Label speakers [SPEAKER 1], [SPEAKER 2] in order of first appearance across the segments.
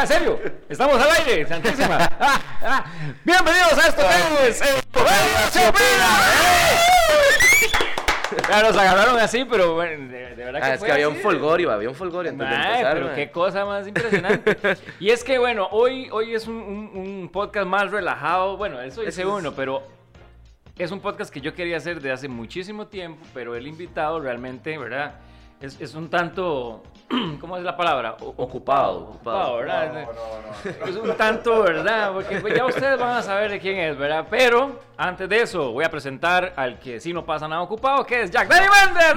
[SPEAKER 1] Ya, en serio, estamos al aire, santísima. Ah, ah. Bienvenidos a esto que es el se opina. Claro, nos agarraron así, pero bueno, de, de verdad que
[SPEAKER 2] Ah, es
[SPEAKER 1] fue
[SPEAKER 2] que había
[SPEAKER 1] así.
[SPEAKER 2] un folgorio, había un folgorio antes de empezar.
[SPEAKER 1] pero qué cosa más impresionante. y es que, bueno, hoy, hoy es un, un- un podcast más relajado. Bueno, eso dice
[SPEAKER 2] Eso es-
[SPEAKER 1] uno, pero es un podcast que yo quería hacer de hace muchísimo tiempo, pero el invitado realmente, ¿verdad? Es, es un tanto, ¿cómo es la palabra? O-
[SPEAKER 2] Ocupado, ocupado.
[SPEAKER 1] ¿verdad?
[SPEAKER 3] No, no, no.
[SPEAKER 1] Es un tanto, ¿verdad? Porque pues, ya ustedes van a saber de quién es, ¿verdad? Pero antes de eso, voy a presentar al que sí no pasa nada ocupado, que es Jack Danny Méndez.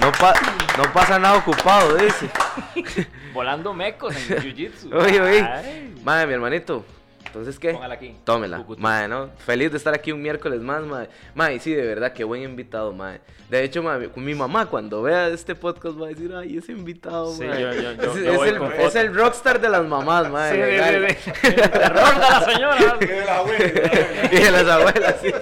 [SPEAKER 2] No pa- no pasa nada ocupado, dice.
[SPEAKER 1] Volando mecos en Jiu-Jitsu.
[SPEAKER 2] Oye, oye. Madre, mi hermanito. Entonces, ¿qué?
[SPEAKER 1] Póngala aquí.
[SPEAKER 2] Tómela. Madre, ¿no? Feliz de estar aquí un miércoles más, madre. Madre, sí, de verdad, qué buen invitado, madre. De hecho, madre, mi mamá cuando vea este podcast va a decir, ay, ese invitado,
[SPEAKER 1] Sí,
[SPEAKER 2] madre.
[SPEAKER 1] yo- yo- yo-
[SPEAKER 2] es,
[SPEAKER 1] yo
[SPEAKER 2] es
[SPEAKER 1] voy
[SPEAKER 2] el, es rockstar de las mamás, madre.
[SPEAKER 1] sí,
[SPEAKER 2] legal.
[SPEAKER 1] sí, terror de la señora.
[SPEAKER 3] Que de la abuela.
[SPEAKER 2] y de las abuelas, sí.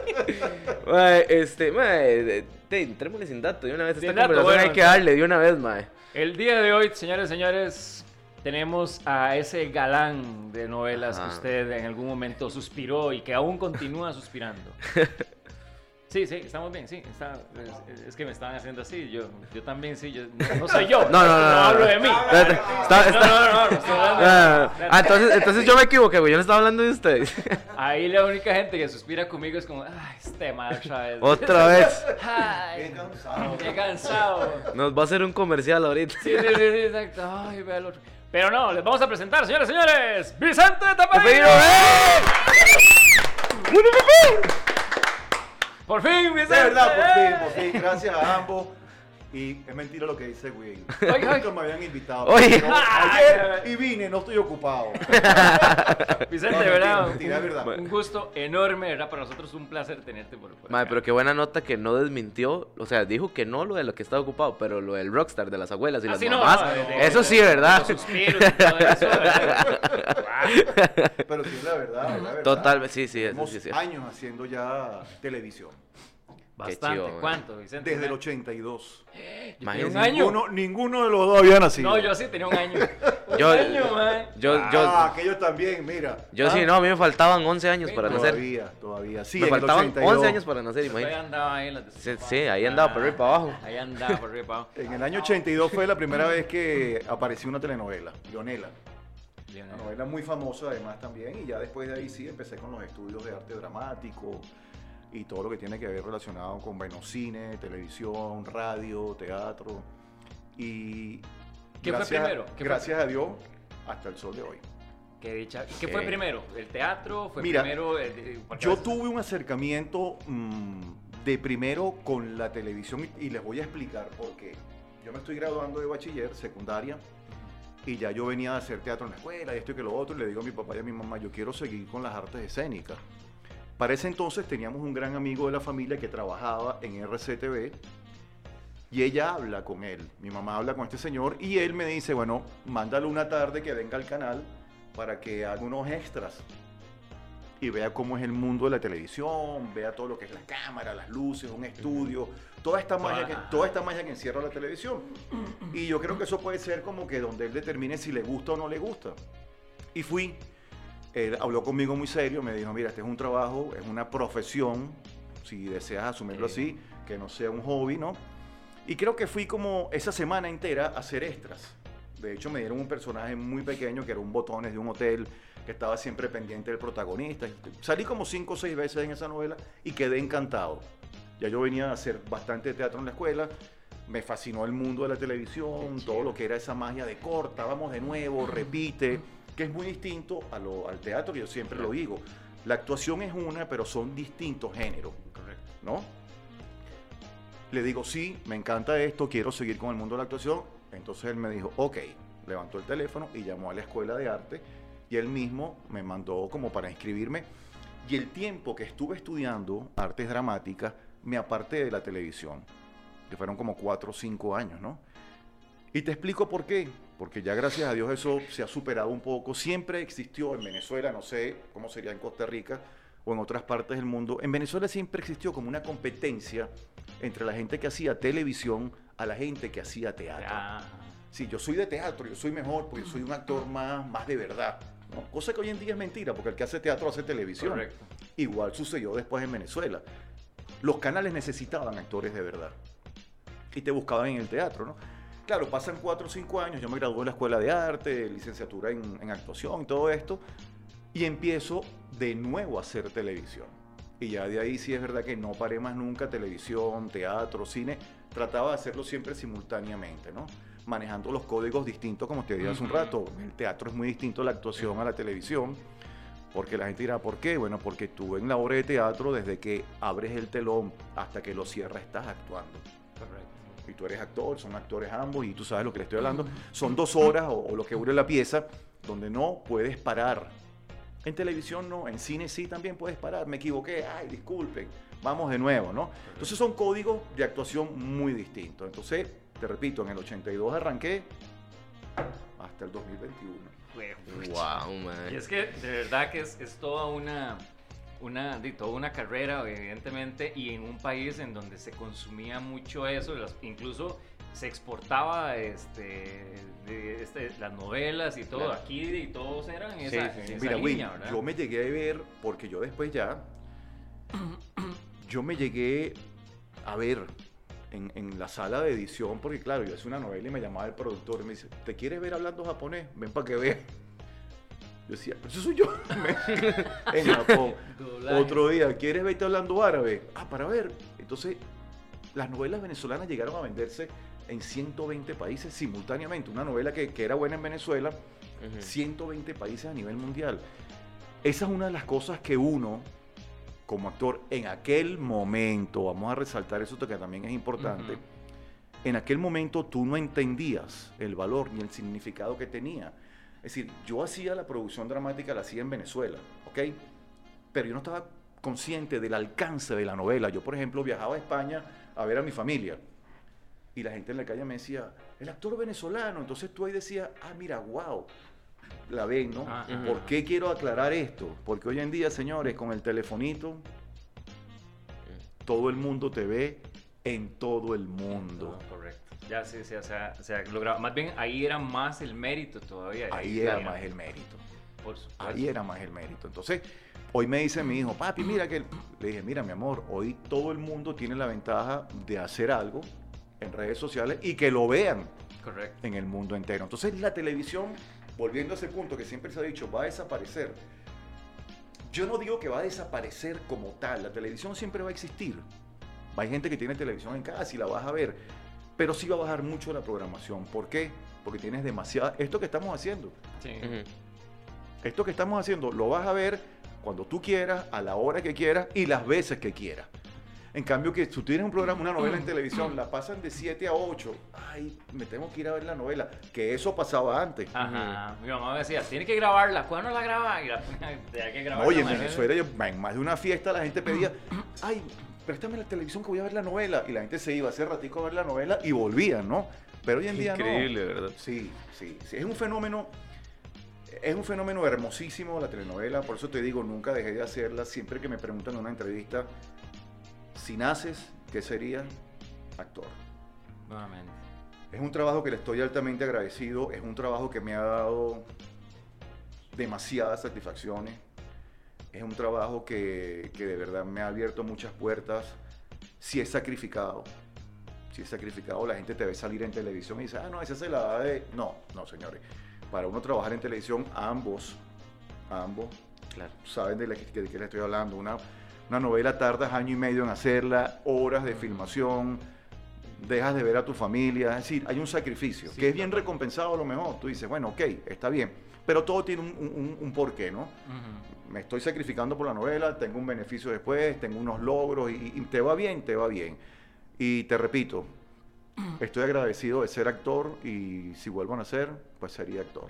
[SPEAKER 2] Mae, este, mae, de- de- entrémosle sin dato de una vez. Esta
[SPEAKER 1] dato,
[SPEAKER 2] conversación
[SPEAKER 1] bueno,
[SPEAKER 2] hay que darle de una vez, mae.
[SPEAKER 1] El día de hoy, señores y señores, tenemos a ese galán de novelas que
[SPEAKER 2] Ajá.
[SPEAKER 1] usted en algún momento suspiró y que aún continúa suspirando. Sí, sí, estamos bien, sí. está- es, es que me estaban haciendo así. Yo, yo también, sí. Yo, no, no soy yo.
[SPEAKER 2] No, no, no, no,
[SPEAKER 1] hablo
[SPEAKER 2] no.
[SPEAKER 1] de mí.
[SPEAKER 2] Está-
[SPEAKER 1] No,
[SPEAKER 2] está-
[SPEAKER 1] no, no, no, no, estoy hablando de-
[SPEAKER 2] Ah, ah, entonces, entonces yo me equivoqué, güey. Yo no estaba hablando de ustedes.
[SPEAKER 1] Ahí la única gente que suspira conmigo es como, ay, este mal otra vez.
[SPEAKER 2] Otra vez.
[SPEAKER 1] Ay,
[SPEAKER 3] Qué cansado.
[SPEAKER 1] qué cansado.
[SPEAKER 2] Nos va a hacer un comercial ahorita.
[SPEAKER 1] Sí, sí, sí, sí, exacto. Ay, vea el otro. Pero no, les vamos a presentar, señores y señores, Vicente Taparino. Por fin, Vicente.
[SPEAKER 3] De verdad, por fin, por fin. Gracias a ambos. Y es mentira lo que dice Will.
[SPEAKER 1] Oye, oye.
[SPEAKER 3] Nunca me habían invitado.
[SPEAKER 2] Oye.
[SPEAKER 3] No, ayer y vine, no estoy ocupado.
[SPEAKER 1] Vicente,
[SPEAKER 3] No,
[SPEAKER 1] verdad.
[SPEAKER 3] mentira, es verdad.
[SPEAKER 1] Un gusto enorme, ¿verdad? Para nosotros un placer tenerte por, por acá.
[SPEAKER 2] pero qué buena nota que no desmintió. O sea, dijo que no lo de lo que estaba ocupado, pero lo del rockstar de las abuelas y
[SPEAKER 1] Ah,
[SPEAKER 2] las
[SPEAKER 1] sí, no,
[SPEAKER 2] mamás.
[SPEAKER 1] no, de-
[SPEAKER 2] eso
[SPEAKER 1] de-
[SPEAKER 2] sí, ¿verdad?
[SPEAKER 1] Los suspiros y todo eso. ¿verdad?
[SPEAKER 3] Pero sí es la verdad, la verdad.
[SPEAKER 2] Total, sí, sí, eso sí, sí.
[SPEAKER 3] años haciendo ya televisión.
[SPEAKER 1] Bastante.
[SPEAKER 2] chido.
[SPEAKER 1] ¿Cuánto, Vicente?
[SPEAKER 3] Desde el
[SPEAKER 1] ¿Un
[SPEAKER 3] 82.
[SPEAKER 1] año? Yo tenía
[SPEAKER 2] Imagínese.
[SPEAKER 1] un año.
[SPEAKER 3] Ninguno, ninguno de los dos había nacido.
[SPEAKER 1] No, yo sí tenía un año. Un
[SPEAKER 2] Yo-
[SPEAKER 1] año, man.
[SPEAKER 2] Yo,
[SPEAKER 3] Ah,
[SPEAKER 2] yo,
[SPEAKER 3] aquellos también, mira.
[SPEAKER 2] yo sí, no, a mí me faltaban 11 años para nacer.
[SPEAKER 3] Todavía, todavía. Sí,
[SPEAKER 2] Me
[SPEAKER 3] en el
[SPEAKER 2] faltaban
[SPEAKER 3] 82.
[SPEAKER 2] 11 años para nacer,
[SPEAKER 1] Todavía
[SPEAKER 2] imagínate.
[SPEAKER 1] andaba ahí en las
[SPEAKER 2] Sí, sí, ahí andaba por arriba para abajo.
[SPEAKER 1] Ahí andaba por arriba y para abajo.
[SPEAKER 3] En el año 82 fue la primera vez que apareció una telenovela, Leonela. Una novela muy famosa además también y ya después de ahí sí empecé con los estudios de arte dramático y todo lo que tiene que ver relacionado con bueno, cine, televisión, radio, teatro y
[SPEAKER 1] ¿Qué fue primero? ¿Qué fue-
[SPEAKER 3] gracias a Dios hasta el sol de hoy.
[SPEAKER 1] Qué dicha. ¿Qué fue primero? ¿El teatro? ¿Fue
[SPEAKER 3] Mira,
[SPEAKER 1] primero el,
[SPEAKER 3] Yo tuve un acercamiento mm, de primero con la televisión y, y les voy a explicar por qué. Yo me estoy graduando de bachiller, secundaria, y ya yo venía a hacer teatro en la escuela, y esto y que lo otro, y le digo a mi papá y a mi mamá, yo quiero seguir con las artes escénicas. Para ese entonces teníamos un gran amigo de la familia que trabajaba en RCTV, y ella habla con él, mi mamá habla con este señor, y él me dice, bueno, mándale una tarde que venga al canal para que haga unos extras y vea cómo es el mundo de la televisión, vea todo lo que es la cámara, las luces, un estudio, toda esta magia que, toda esta magia que encierra la televisión. Y yo creo que eso puede ser como que donde él determine si le gusta o no le gusta. Y fui, él habló conmigo muy serio, me dijo, mira, este es un trabajo, es una profesión, si deseas asumirlo
[SPEAKER 1] Sí.
[SPEAKER 3] así, que no sea un hobby, ¿no? Y creo que fui como esa semana entera a hacer extras. De hecho, me dieron un personaje muy pequeño que era un botones de un hotel que estaba siempre pendiente del protagonista. Salí como cinco o seis veces en esa novela y quedé encantado. Ya yo venía a hacer bastante teatro en la escuela. Me fascinó el mundo de la televisión, todo lo que era esa magia de corta, vamos de nuevo, repite, que es muy distinto a lo- al teatro, que yo siempre lo digo. La actuación es una, pero son distintos géneros.
[SPEAKER 1] Correcto.
[SPEAKER 3] ¿no? Le digo, sí, me encanta esto, quiero seguir con el mundo de la actuación. Entonces él me dijo, ok, levantó el teléfono y llamó a la escuela de arte y él mismo me mandó como para inscribirme. Y el tiempo que estuve estudiando artes dramáticas, me aparté de la televisión, que fueron como cuatro o cinco años, ¿no? Y te explico por qué. Porque ya gracias a Dios eso se ha superado un poco. Siempre existió en Venezuela, no sé cómo sería en Costa Rica o en otras partes del mundo. En Venezuela siempre existió como una competencia entre la gente que hacía televisión a la gente que hacía teatro.
[SPEAKER 1] Ya.
[SPEAKER 3] si yo soy de teatro, yo soy mejor porque yo soy un actor más, más de verdad. ¿no? Cosa que hoy en día es mentira, porque el que hace teatro hace televisión.
[SPEAKER 1] Correcto.
[SPEAKER 3] Igual sucedió después en Venezuela. Los canales necesitaban actores de verdad. Y te buscaban en el teatro, ¿no? Claro, pasan cuatro o cinco años, yo me gradué en la escuela de arte, licenciatura en, en actuación y todo esto, y empiezo de nuevo a hacer televisión. Y ya de ahí sí es verdad que no paré más nunca televisión, teatro, cine. Trataba de hacerlo siempre simultáneamente, ¿no? Manejando los códigos distintos, como te dije hace un rato. El teatro es muy distinto a la actuación a la televisión. Porque la gente dirá, ¿por qué? Bueno, porque tú en la obra de teatro, desde que abres el telón hasta que lo cierras, estás actuando.
[SPEAKER 1] Correcto.
[SPEAKER 3] Y tú eres actor, son actores ambos, y tú sabes lo que le estoy hablando. Son dos horas o, o lo que dure la pieza, donde no puedes parar. En televisión no, en cine sí también puedes parar. Me equivoqué, ay, disculpen, vamos de nuevo, ¿no? Entonces son códigos de actuación muy distintos. Entonces, te repito, en el 82 arranqué hasta el 2021.
[SPEAKER 1] Fue-
[SPEAKER 2] Wow,
[SPEAKER 1] Y
[SPEAKER 2] man.
[SPEAKER 1] es que de verdad que es, es toda una, una, di, toda una carrera, evidentemente, y en un país en donde se consumía mucho eso, las- incluso se exportaba este, de, este, las novelas y todo,
[SPEAKER 2] Claro.
[SPEAKER 1] aquí y todos eran esa,
[SPEAKER 2] sí, sí.
[SPEAKER 1] esa
[SPEAKER 3] Mira,
[SPEAKER 1] línea, ¿verdad?
[SPEAKER 3] yo me llegué a ver, porque yo después ya, yo me llegué a ver en, en la sala de edición, porque claro, yo hice una novela y me llamaba el productor y me dice, ¿te quieres ver hablando japonés? Ven para que veas. Yo decía, pero eso soy yo. en Japón. Otro día, ¿quieres verte hablando árabe? Ah, para ver. Entonces, las novelas venezolanas llegaron a venderse en 120 países simultáneamente. Una novela que, que era buena en Venezuela,
[SPEAKER 2] Ujú.
[SPEAKER 3] 120 países a nivel mundial. Esa es una de las cosas que uno, como actor, en aquel momento, vamos a resaltar eso que también es importante, en aquel momento tú no entendías el valor ni el significado que tenía. Es decir, yo hacía la producción dramática, la hacía en Venezuela, ¿ok? Pero yo no estaba consciente del alcance de la novela. Yo, por ejemplo, viajaba a España a ver a mi familia. Y la gente en la calle me decía, el actor venezolano. Entonces tú ahí decías, ah, mira, wow, la ven, ¿no?
[SPEAKER 1] Ajá.
[SPEAKER 3] ¿Por qué quiero aclarar esto? Porque hoy en día, señores, con el telefonito, todo el mundo te ve en todo el mundo.
[SPEAKER 1] Correcto. Ya sí, sí, o sea, o sea, lograba. Más bien ahí era más el mérito todavía.
[SPEAKER 3] Ahí era más el mérito.
[SPEAKER 1] Por supuesto.
[SPEAKER 3] Ahí era más el mérito. Entonces, hoy me dice mi hijo, papi, mira que... Le dije, mira, mi amor, hoy todo el mundo tiene la ventaja de hacer algo en redes sociales y que lo vean
[SPEAKER 1] Correcto.
[SPEAKER 3] en el mundo entero. Entonces, la televisión, volviendo a ese punto que siempre se ha dicho, va a desaparecer. Yo no digo que va a desaparecer como tal. La televisión siempre va a existir. Hay gente que tiene televisión en casa y la vas a ver. Pero sí va a bajar mucho la programación. ¿Por qué? Porque tienes demasiada... Esto que estamos haciendo.
[SPEAKER 1] Sí.
[SPEAKER 3] Esto que estamos haciendo lo vas a ver cuando tú quieras, a la hora que quieras y las veces que quieras. En cambio, que si tú tienes un programa, una novela en televisión, la pasan de 7 a 8. Ay, me tengo que ir a ver la novela. Que eso pasaba antes.
[SPEAKER 1] Ajá. Mi mamá me decía, tiene que grabarla. ¿Cuándo la graba? Y la tenía que grabarla.
[SPEAKER 3] Oye, en. Venezuela, yo- en más de una fiesta, la gente pedía, ay, préstame la televisión que voy a ver la novela. Y la gente se iba hace ratico a ver la novela y volvían, ¿no? Pero hoy en día no.
[SPEAKER 2] Increíble, ¿verdad?
[SPEAKER 3] Sí, sí, sí. Es un fenómeno, es un fenómeno hermosísimo la telenovela, por eso te digo, nunca dejé de hacerla. Siempre que me preguntan en una entrevista, si naces, ¿qué sería? Actor.
[SPEAKER 1] Nuevamente.
[SPEAKER 3] Es un trabajo que le estoy altamente agradecido, es un trabajo que me ha dado demasiadas satisfacciones, es un trabajo que, que de verdad me ha abierto muchas puertas, si es sacrificado, si es sacrificado, la gente te ve salir en televisión y dice, ah, no, esa se la da de... No, no, señores, para uno trabajar en televisión, ambos, ambos
[SPEAKER 2] Claro.
[SPEAKER 3] saben de, la que, de qué les estoy hablando. Una, una novela tardas año y medio en hacerla, horas de filmación, dejas de ver a tu familia, es decir, hay un sacrificio,
[SPEAKER 1] Sí,
[SPEAKER 3] que es bien recompensado a lo mejor. Tú dices, bueno, ok, está bien, pero todo tiene un, un- un porqué, ¿no?
[SPEAKER 1] Ujú.
[SPEAKER 3] Me estoy sacrificando por la novela, tengo un beneficio después, tengo unos logros y, y te va bien, te va bien. Y te repito, estoy agradecido de ser actor y si vuelvo a nacer, pues sería actor.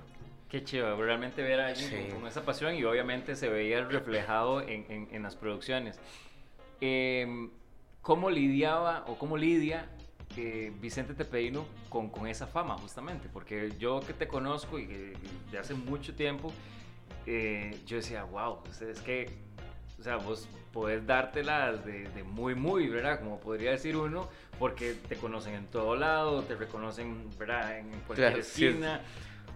[SPEAKER 1] Qué chido, realmente ver a alguien
[SPEAKER 2] Sí.
[SPEAKER 1] con, con esa pasión y obviamente se veía reflejado en, en- en las producciones. Em, ¿Cómo lidiaba o cómo lidia eh, Vicente Tepeino con, con esa fama justamente? Porque yo que te conozco y que de hace mucho tiempo, eh, yo decía, wow, es, es que o sea, vos podés dártelas de, de muy, muy, ¿verdad? Como podría decir uno, porque te conocen en todo lado, te reconocen, ¿verdad? En cualquier
[SPEAKER 2] Claro, sí es-
[SPEAKER 1] esquina.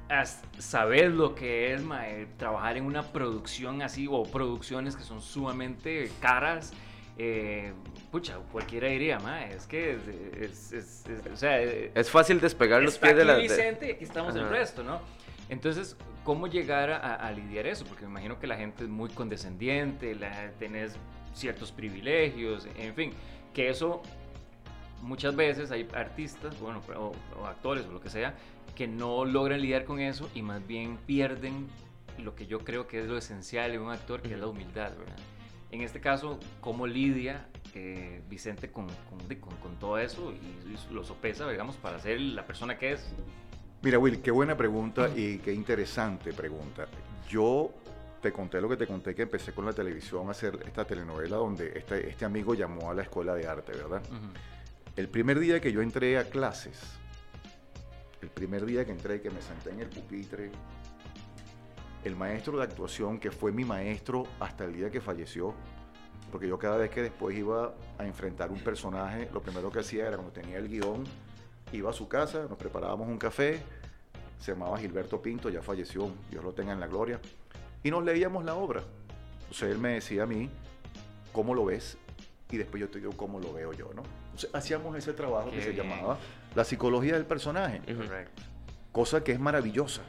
[SPEAKER 1] As- sabes lo que es mae, trabajar en una producción así o producciones que son sumamente caras. eh, pucha, cualquiera diría, mae, es que es, es- es- es- o sea, eh,
[SPEAKER 2] Es fácil despegar los pies de la... de-
[SPEAKER 1] Vicente y aquí estamos el
[SPEAKER 2] Ajá.
[SPEAKER 1] resto, ¿no? Entonces, ¿cómo llegar a, a lidiar eso? Porque me imagino que la gente es muy condescendiente, la, tenés ciertos privilegios, en fin, que eso muchas veces hay artistas, bueno, o, o actores o lo que sea, que no logran lidiar con eso y más bien pierden lo que yo creo que es lo esencial en un actor, que es la humildad, ¿verdad? En este caso, ¿cómo lidia eh, Vicente con, con- de- con- con todo eso y, y lo sopesa, digamos, para ser la persona que es?
[SPEAKER 3] Mira, Will, qué buena pregunta y qué interesante pregunta. Yo te conté lo que te conté, que empecé con la televisión a hacer esta telenovela donde este, este amigo llamó a la escuela de arte, ¿verdad? El primer día que yo entré a clases, el primer día que entré, que me senté en el pupitre, el maestro de actuación, que fue mi maestro hasta el día que falleció, porque yo cada vez que después iba a enfrentar un personaje, lo primero que hacía era cuando tenía el guion, iba a su casa, nos preparábamos un café, se llamaba Gilberto Pinto, ya falleció, Dios lo tenga en la gloria, y nos leíamos la obra. Entonces él me decía a mí, ¿cómo lo ves? Y después yo te digo cómo lo veo yo, ¿no? Entonces hacíamos ese trabajo
[SPEAKER 1] Qué
[SPEAKER 3] que se
[SPEAKER 1] bien.
[SPEAKER 3] llamaba la psicología del personaje, cosa que es maravillosa.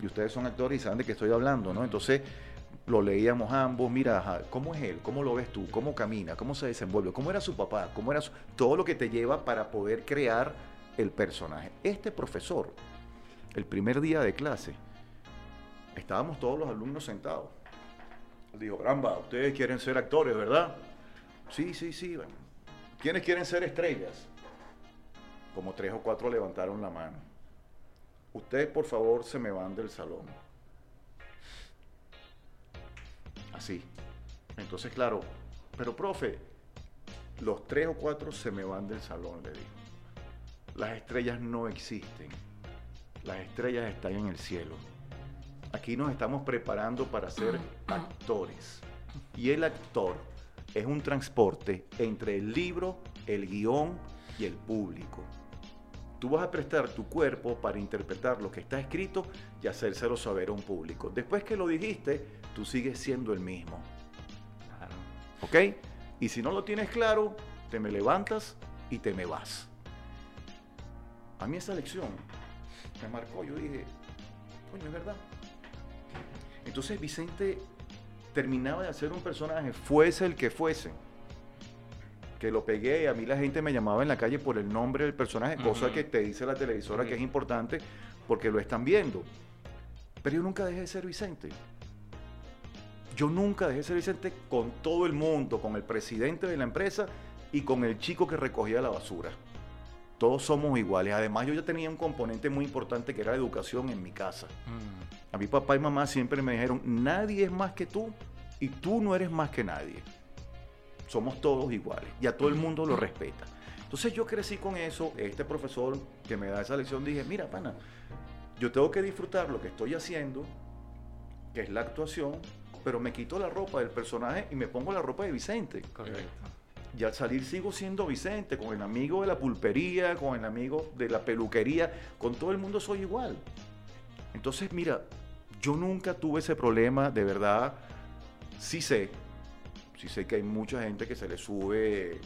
[SPEAKER 3] Y ustedes son actores y saben de qué estoy hablando, ¿no? Entonces lo leíamos ambos, mira, ¿cómo es él? ¿Cómo lo ves tú? ¿Cómo camina? ¿Cómo se desenvuelve? ¿Cómo era su papá? ¿Cómo era todo lo que te lleva para poder crear el personaje? Este profesor, el primer día de clase, estábamos todos los alumnos sentados. Dijo, Bramba, ustedes quieren ser actores, ¿verdad? Sí, sí, sí. ¿Quiénes quieren ser estrellas? Como tres o cuatro levantaron la mano. Ustedes, por favor, se me van del salón. Así. Entonces, claro, pero profe, los tres o cuatro se me van del salón, le dijo. Las estrellas no existen. Las estrellas están en el cielo. Aquí nos estamos preparando para ser actores. Y el actor es un transporte entre el libro, el guion y el público. Tú vas a prestar tu cuerpo para interpretar lo que está escrito y hacérselo saber a un público. Después que lo dijiste, tú sigues siendo el mismo.
[SPEAKER 1] Claro.
[SPEAKER 3] ¿Ok? Y si no lo tienes claro, te me levantas y te me vas. A mí esa lección me marcó. Yo dije, coño, es verdad. Entonces Vicente terminaba de hacer un personaje, fuese el que fuese. Que lo pegué y a mí la gente me llamaba en la calle por el nombre del personaje, cosa que te dice la televisora que es importante porque lo están viendo. Pero yo nunca dejé de ser Vicente. Yo nunca dejé de ser Vicente con todo el mundo, con el presidente de la empresa y con el chico que recogía la basura. Todos somos iguales. Además, yo ya tenía un componente muy importante que era la educación en mi casa.
[SPEAKER 1] Mm.
[SPEAKER 3] A mi papá y mamá siempre me dijeron, nadie es más que tú y tú no eres más que nadie. Somos todos iguales y a todo el mundo lo respeta. Entonces yo crecí con eso, este profesor que me da esa lección dije, mira, pana, yo tengo que disfrutar lo que estoy haciendo, que es la actuación, pero me quito la ropa del personaje y me pongo la ropa de Vicente.
[SPEAKER 1] Correcto.
[SPEAKER 3] Y al salir sigo siendo Vicente, con el amigo de la pulpería, con el amigo de la peluquería, con todo el mundo soy igual. Entonces, mira, yo nunca tuve ese problema, de verdad, sí sé, sí sé que hay mucha gente que se le sube.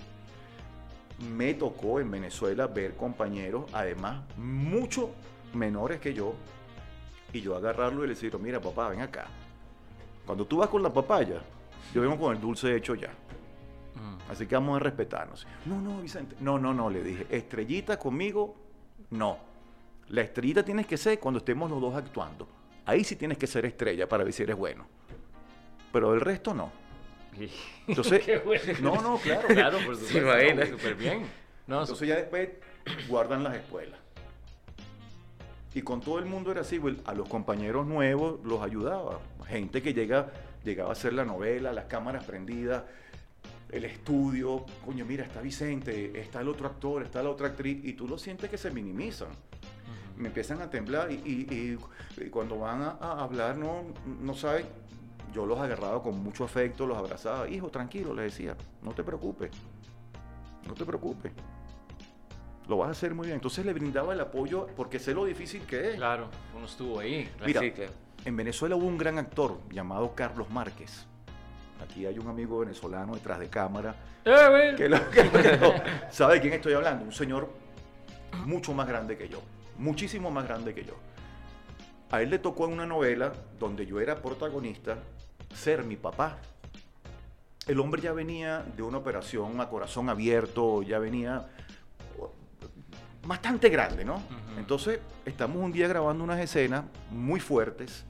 [SPEAKER 3] Me tocó en Venezuela ver compañeros, además, mucho menores que yo, y yo agarrarlo y decirle, mira papá, ven acá. Cuando tú vas con la papaya, yo vengo con el dulce hecho ya.
[SPEAKER 1] Mm.
[SPEAKER 3] Así que vamos a respetarnos. No, no, Vicente. No, no, no, le dije. Estrellita conmigo, no. La estrellita tienes que ser cuando estemos los dos actuando. Ahí sí tienes que ser estrella para ver si eres bueno. Pero el resto no. Entonces,
[SPEAKER 1] Qué bueno.
[SPEAKER 3] no, no, claro.
[SPEAKER 1] Claro, por supuesto.
[SPEAKER 2] imagina.
[SPEAKER 1] Súper bien. No,
[SPEAKER 3] Entonces ya después guardan las escuelas. Y con todo el mundo era así, güey. a los compañeros nuevos los ayudaba. Gente que llega, llegaba a hacer la novela, las cámaras prendidas, el estudio. Coño, mira, está Vicente, está el otro actor, está la otra actriz, y tú lo sientes que se minimizan. Me empiezan a temblar y, y- y- y cuando van a, a hablar no, no saben. yo los agarraba con mucho afecto, los abrazaba. Hijo, tranquilo, le decía, no te preocupes, no te preocupes. Lo vas a hacer muy bien. Entonces le brindaba el apoyo porque sé lo difícil que es.
[SPEAKER 1] Claro, uno estuvo ahí. claro.
[SPEAKER 3] Mira,
[SPEAKER 2] Sí, claro.
[SPEAKER 3] En Venezuela hubo un gran actor llamado Carlos Márquez. Aquí hay un amigo venezolano detrás de cámara
[SPEAKER 1] ¡Eh, güey!
[SPEAKER 3] que, lo- que- que no sabe de quién estoy hablando. Un señor mucho más grande que yo, muchísimo más grande que yo. A él le tocó en una novela donde yo era protagonista ser mi papá. El hombre ya venía de una operación a corazón abierto, ya venía bastante grande, ¿no?
[SPEAKER 1] Ujú.
[SPEAKER 3] Entonces, estamos un día grabando unas escenas muy fuertes,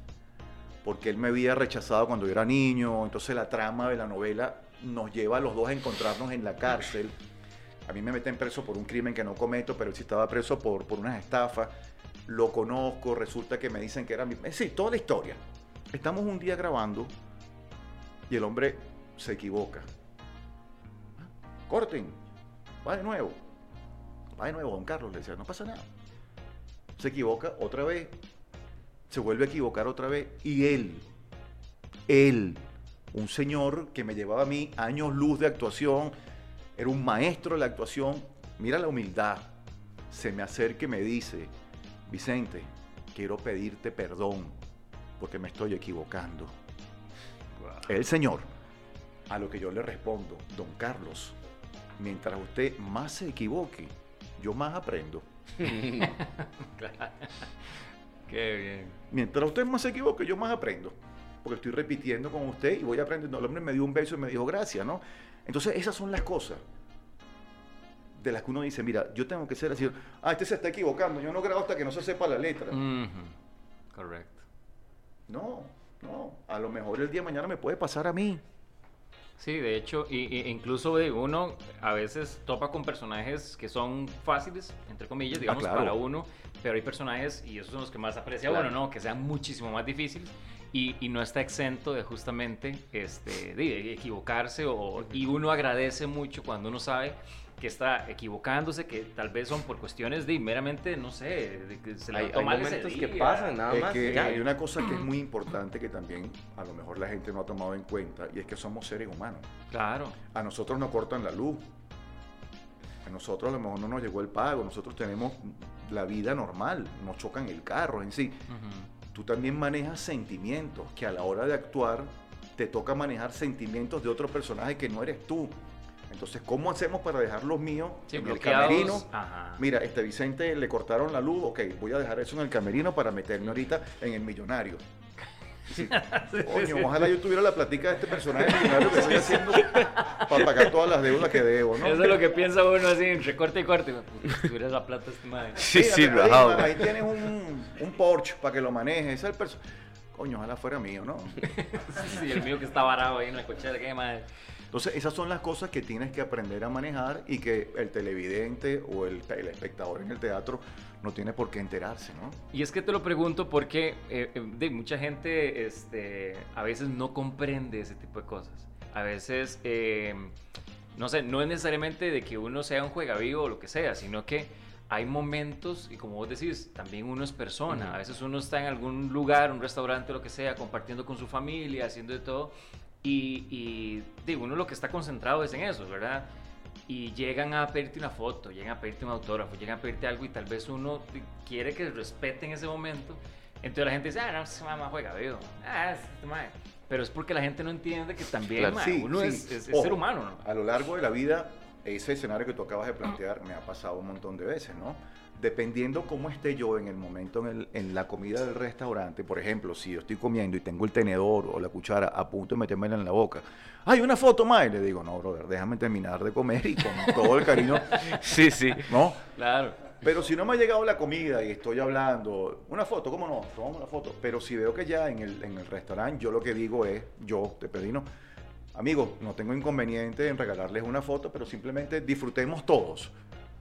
[SPEAKER 3] porque él me había rechazado cuando yo era niño, entonces la trama de la novela nos lleva a los dos a encontrarnos en la cárcel. A mí me meten preso por un crimen que no cometo, pero él sí estaba preso por, por unas estafas. Lo conozco, resulta que me dicen que era mi... Sí, toda la historia. Estamos un día grabando y el hombre se equivoca. Corten, va de nuevo. Va de nuevo, don Carlos, le decía, no pasa nada. Se equivoca otra vez, se vuelve a equivocar otra vez. Y él, él, un señor que me llevaba a mí años luz de actuación, era un maestro de la actuación, mira la humildad, se me acerca y me dice, Vicente, quiero pedirte perdón porque me estoy equivocando. El señor, a lo que yo le respondo, don Carlos, mientras usted más se equivoque, yo más aprendo.
[SPEAKER 1] Claro. Qué bien.
[SPEAKER 3] Mientras usted más se equivoque, yo más aprendo. Porque estoy repitiendo con usted y voy aprendiendo. El hombre me dio un beso y me dijo gracias, ¿no? Entonces, esas son las cosas de las que uno dice, mira, yo tengo que ser así. Ah, este se está equivocando. Yo no grabo hasta que no se sepa la letra.
[SPEAKER 1] Correcto.
[SPEAKER 3] No, no. A lo mejor el día de mañana me puede pasar a mí.
[SPEAKER 1] Sí, de hecho, y, y- incluso digo, uno a veces topa con personajes que son fáciles, entre comillas, digamos,
[SPEAKER 3] claro.
[SPEAKER 1] para uno, pero hay personajes, y esos son los que más aprecia
[SPEAKER 3] Claro.
[SPEAKER 1] uno, ¿no? Que sean muchísimo más difíciles y, y no está exento de justamente este, de equivocarse, o, y uno agradece mucho cuando uno sabe que está equivocándose, que tal vez son por cuestiones de meramente, no sé, de que se
[SPEAKER 2] Hay,
[SPEAKER 1] levantó
[SPEAKER 2] hay momentos que pasan, nada
[SPEAKER 3] Es
[SPEAKER 2] más.
[SPEAKER 3] que hay una cosa que es muy importante que también a lo mejor la gente no ha tomado en cuenta y es que somos seres humanos.
[SPEAKER 1] Claro,
[SPEAKER 3] A nosotros nos cortan la luz. A nosotros a lo mejor no nos llegó el pago. Nosotros tenemos la vida normal. Nos chocan el carro en sí.
[SPEAKER 1] Ujú.
[SPEAKER 3] Tú también manejas sentimientos que a la hora de actuar te toca manejar sentimientos de otro personaje que no eres tú. Entonces, ¿cómo hacemos para dejar los míos
[SPEAKER 1] Sí,
[SPEAKER 3] en el
[SPEAKER 1] bloqueados.
[SPEAKER 3] camerino?
[SPEAKER 1] Ajá.
[SPEAKER 3] Mira, este Vicente le cortaron la luz, ok, voy a dejar eso en el camerino para meterme ahorita en el millonario. Sí. Coño, ojalá yo tuviera la platica de este personaje millonario que estoy haciendo para pagar todas las deudas que debo, ¿no?
[SPEAKER 1] Eso es lo que piensa uno así, entre corte y corte. Puta, Si tuvieras la plata, este madre.
[SPEAKER 2] Sí,
[SPEAKER 3] Mira,
[SPEAKER 2] sí,
[SPEAKER 3] ahí, ahí tienes un, un Porsche para que lo manejes. Ese es el perso- Coño, ojalá fuera mío, ¿no?
[SPEAKER 1] Sí, el mío que está varado ahí en la cochera, qué madre.
[SPEAKER 3] Entonces, esas son las cosas que tienes que aprender a manejar y que el televidente o el, el espectador en el teatro no tiene por qué enterarse, ¿no?
[SPEAKER 1] Y es que te lo pregunto porque eh, eh, mucha gente este, a veces no comprende ese tipo de cosas. A veces, eh, no sé, no es necesariamente de que uno sea un juegavivo o lo que sea, sino que hay momentos, y como vos decís, también uno es persona.
[SPEAKER 2] Ujú.
[SPEAKER 1] A veces uno está en algún lugar, un restaurante, lo que sea, compartiendo con su familia, haciendo de todo. Y, y digo, uno lo que está concentrado es en eso, ¿verdad? Y llegan a pedirte una foto, llegan a pedirte un autógrafo, llegan a pedirte algo y tal vez uno quiere que respeten ese momento. Entonces la gente dice, ah, no, ese mamá juega, vivo. Ah, este mae". Pero es porque la gente no entiende que también
[SPEAKER 3] Claro,
[SPEAKER 1] mae,
[SPEAKER 3] sí,
[SPEAKER 1] uno
[SPEAKER 3] sí.
[SPEAKER 1] es, es- es ser humano, ¿no?
[SPEAKER 3] A lo largo de la vida, ese escenario que tú acabas de plantear me ha pasado un montón de veces, ¿no? Dependiendo cómo esté yo en el momento en, el- en la comida del restaurante, por ejemplo, si yo estoy comiendo y tengo el tenedor o la cuchara a punto de metérmela en la boca, ¡hay una foto más! Y le digo, no, brother, déjame terminar de comer y con todo el cariño,
[SPEAKER 2] Sí, sí.
[SPEAKER 3] ¿no?
[SPEAKER 1] Claro.
[SPEAKER 3] Pero si no me ha llegado la comida y estoy hablando, una foto, ¿cómo no? Tomamos una foto. Pero si veo que ya en el, en el restaurante, yo lo que digo es, yo te pedí, no, amigos, no tengo inconveniente en regalarles una foto, pero simplemente disfrutemos todos.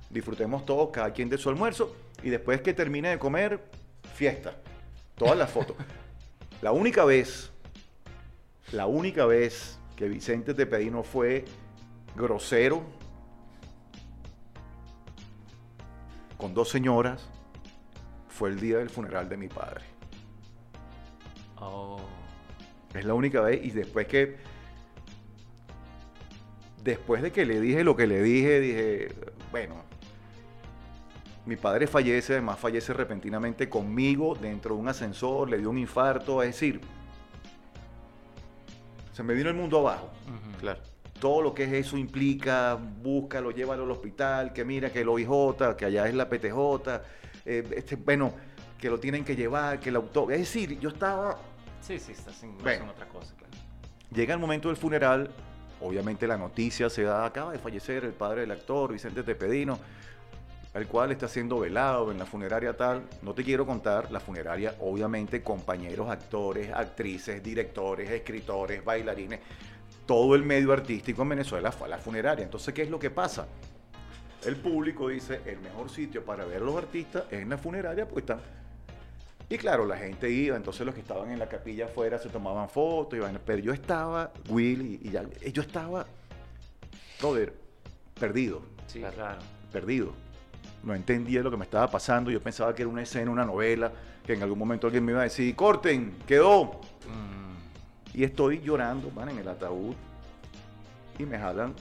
[SPEAKER 3] Disfrutemos todos, cada quien de su almuerzo, y después que termine de comer, fiesta. Todas las fotos. La única vez, la única vez que Vicente Tepedino fue grosero con dos señoras fue el día del funeral de mi padre.
[SPEAKER 1] Oh.
[SPEAKER 3] Es la única vez. Y después que. Después de que le dije lo que le dije, dije, bueno, mi padre fallece, además fallece repentinamente conmigo dentro de un ascensor, le dio un infarto, es decir, se me vino el mundo abajo.
[SPEAKER 2] Claro.
[SPEAKER 3] Todo lo que es eso implica, búscalo, llévalo al hospital, que mira que el OIJ, que allá es la PTJ, eh, este, bueno, que lo tienen que llevar, que el auto... Es decir, yo estaba
[SPEAKER 1] Sí, sí, estás en,
[SPEAKER 3] Bueno.
[SPEAKER 1] en otra cosa, claro.
[SPEAKER 3] Llega el momento del funeral, obviamente la noticia se da, acaba de fallecer el padre del actor, Vicente Tepedino, el cual está siendo velado en la funeraria tal. No te quiero contar, la funeraria, obviamente, compañeros, actores, actrices, directores, escritores, bailarines, todo el medio artístico en Venezuela fue a la funeraria. Entonces, ¿qué es lo que pasa? El público dice, el mejor sitio para ver a los artistas es en la funeraria porque están y claro, la gente iba, entonces los que estaban en la capilla afuera se tomaban fotos, y vaina, pero yo estaba, Will, y, y ya, eh, yo estaba, brother, perdido,
[SPEAKER 1] Sí,
[SPEAKER 2] claro.
[SPEAKER 3] perdido. No entendía lo que me estaba pasando, yo pensaba que era una escena, una novela, que en algún momento alguien me iba a decir, corten, quedó.
[SPEAKER 1] Mm,
[SPEAKER 3] Y estoy llorando, man, en el ataúd, y me jalan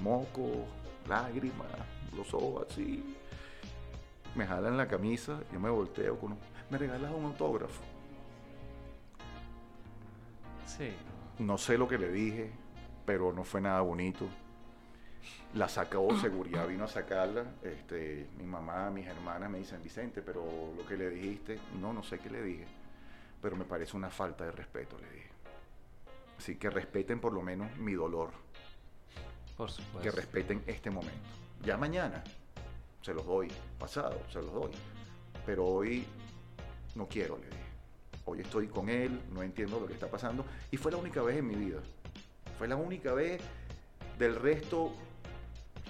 [SPEAKER 3] moco, lágrimas, los ojos así. Me jalan la camisa, yo me volteo con un- ¿Me regalas un autógrafo?
[SPEAKER 1] sí.
[SPEAKER 3] No sé lo que le dije, pero no fue nada bonito. La sacó seguridad, vino a sacarla. Este, mi mamá, mis hermanas me dicen, Vicente, pero lo que le dijiste, no, no sé qué le dije, pero me parece una falta de respeto, le dije. Así que respeten por lo menos mi dolor,
[SPEAKER 1] Por supuesto.
[SPEAKER 3] que respeten este momento. Ya mañana se los doy, pasado se los doy, pero hoy no quiero, le dije. Hoy estoy con él, no entiendo lo que está pasando. Y fue la única vez en mi vida. Fue la única vez del resto.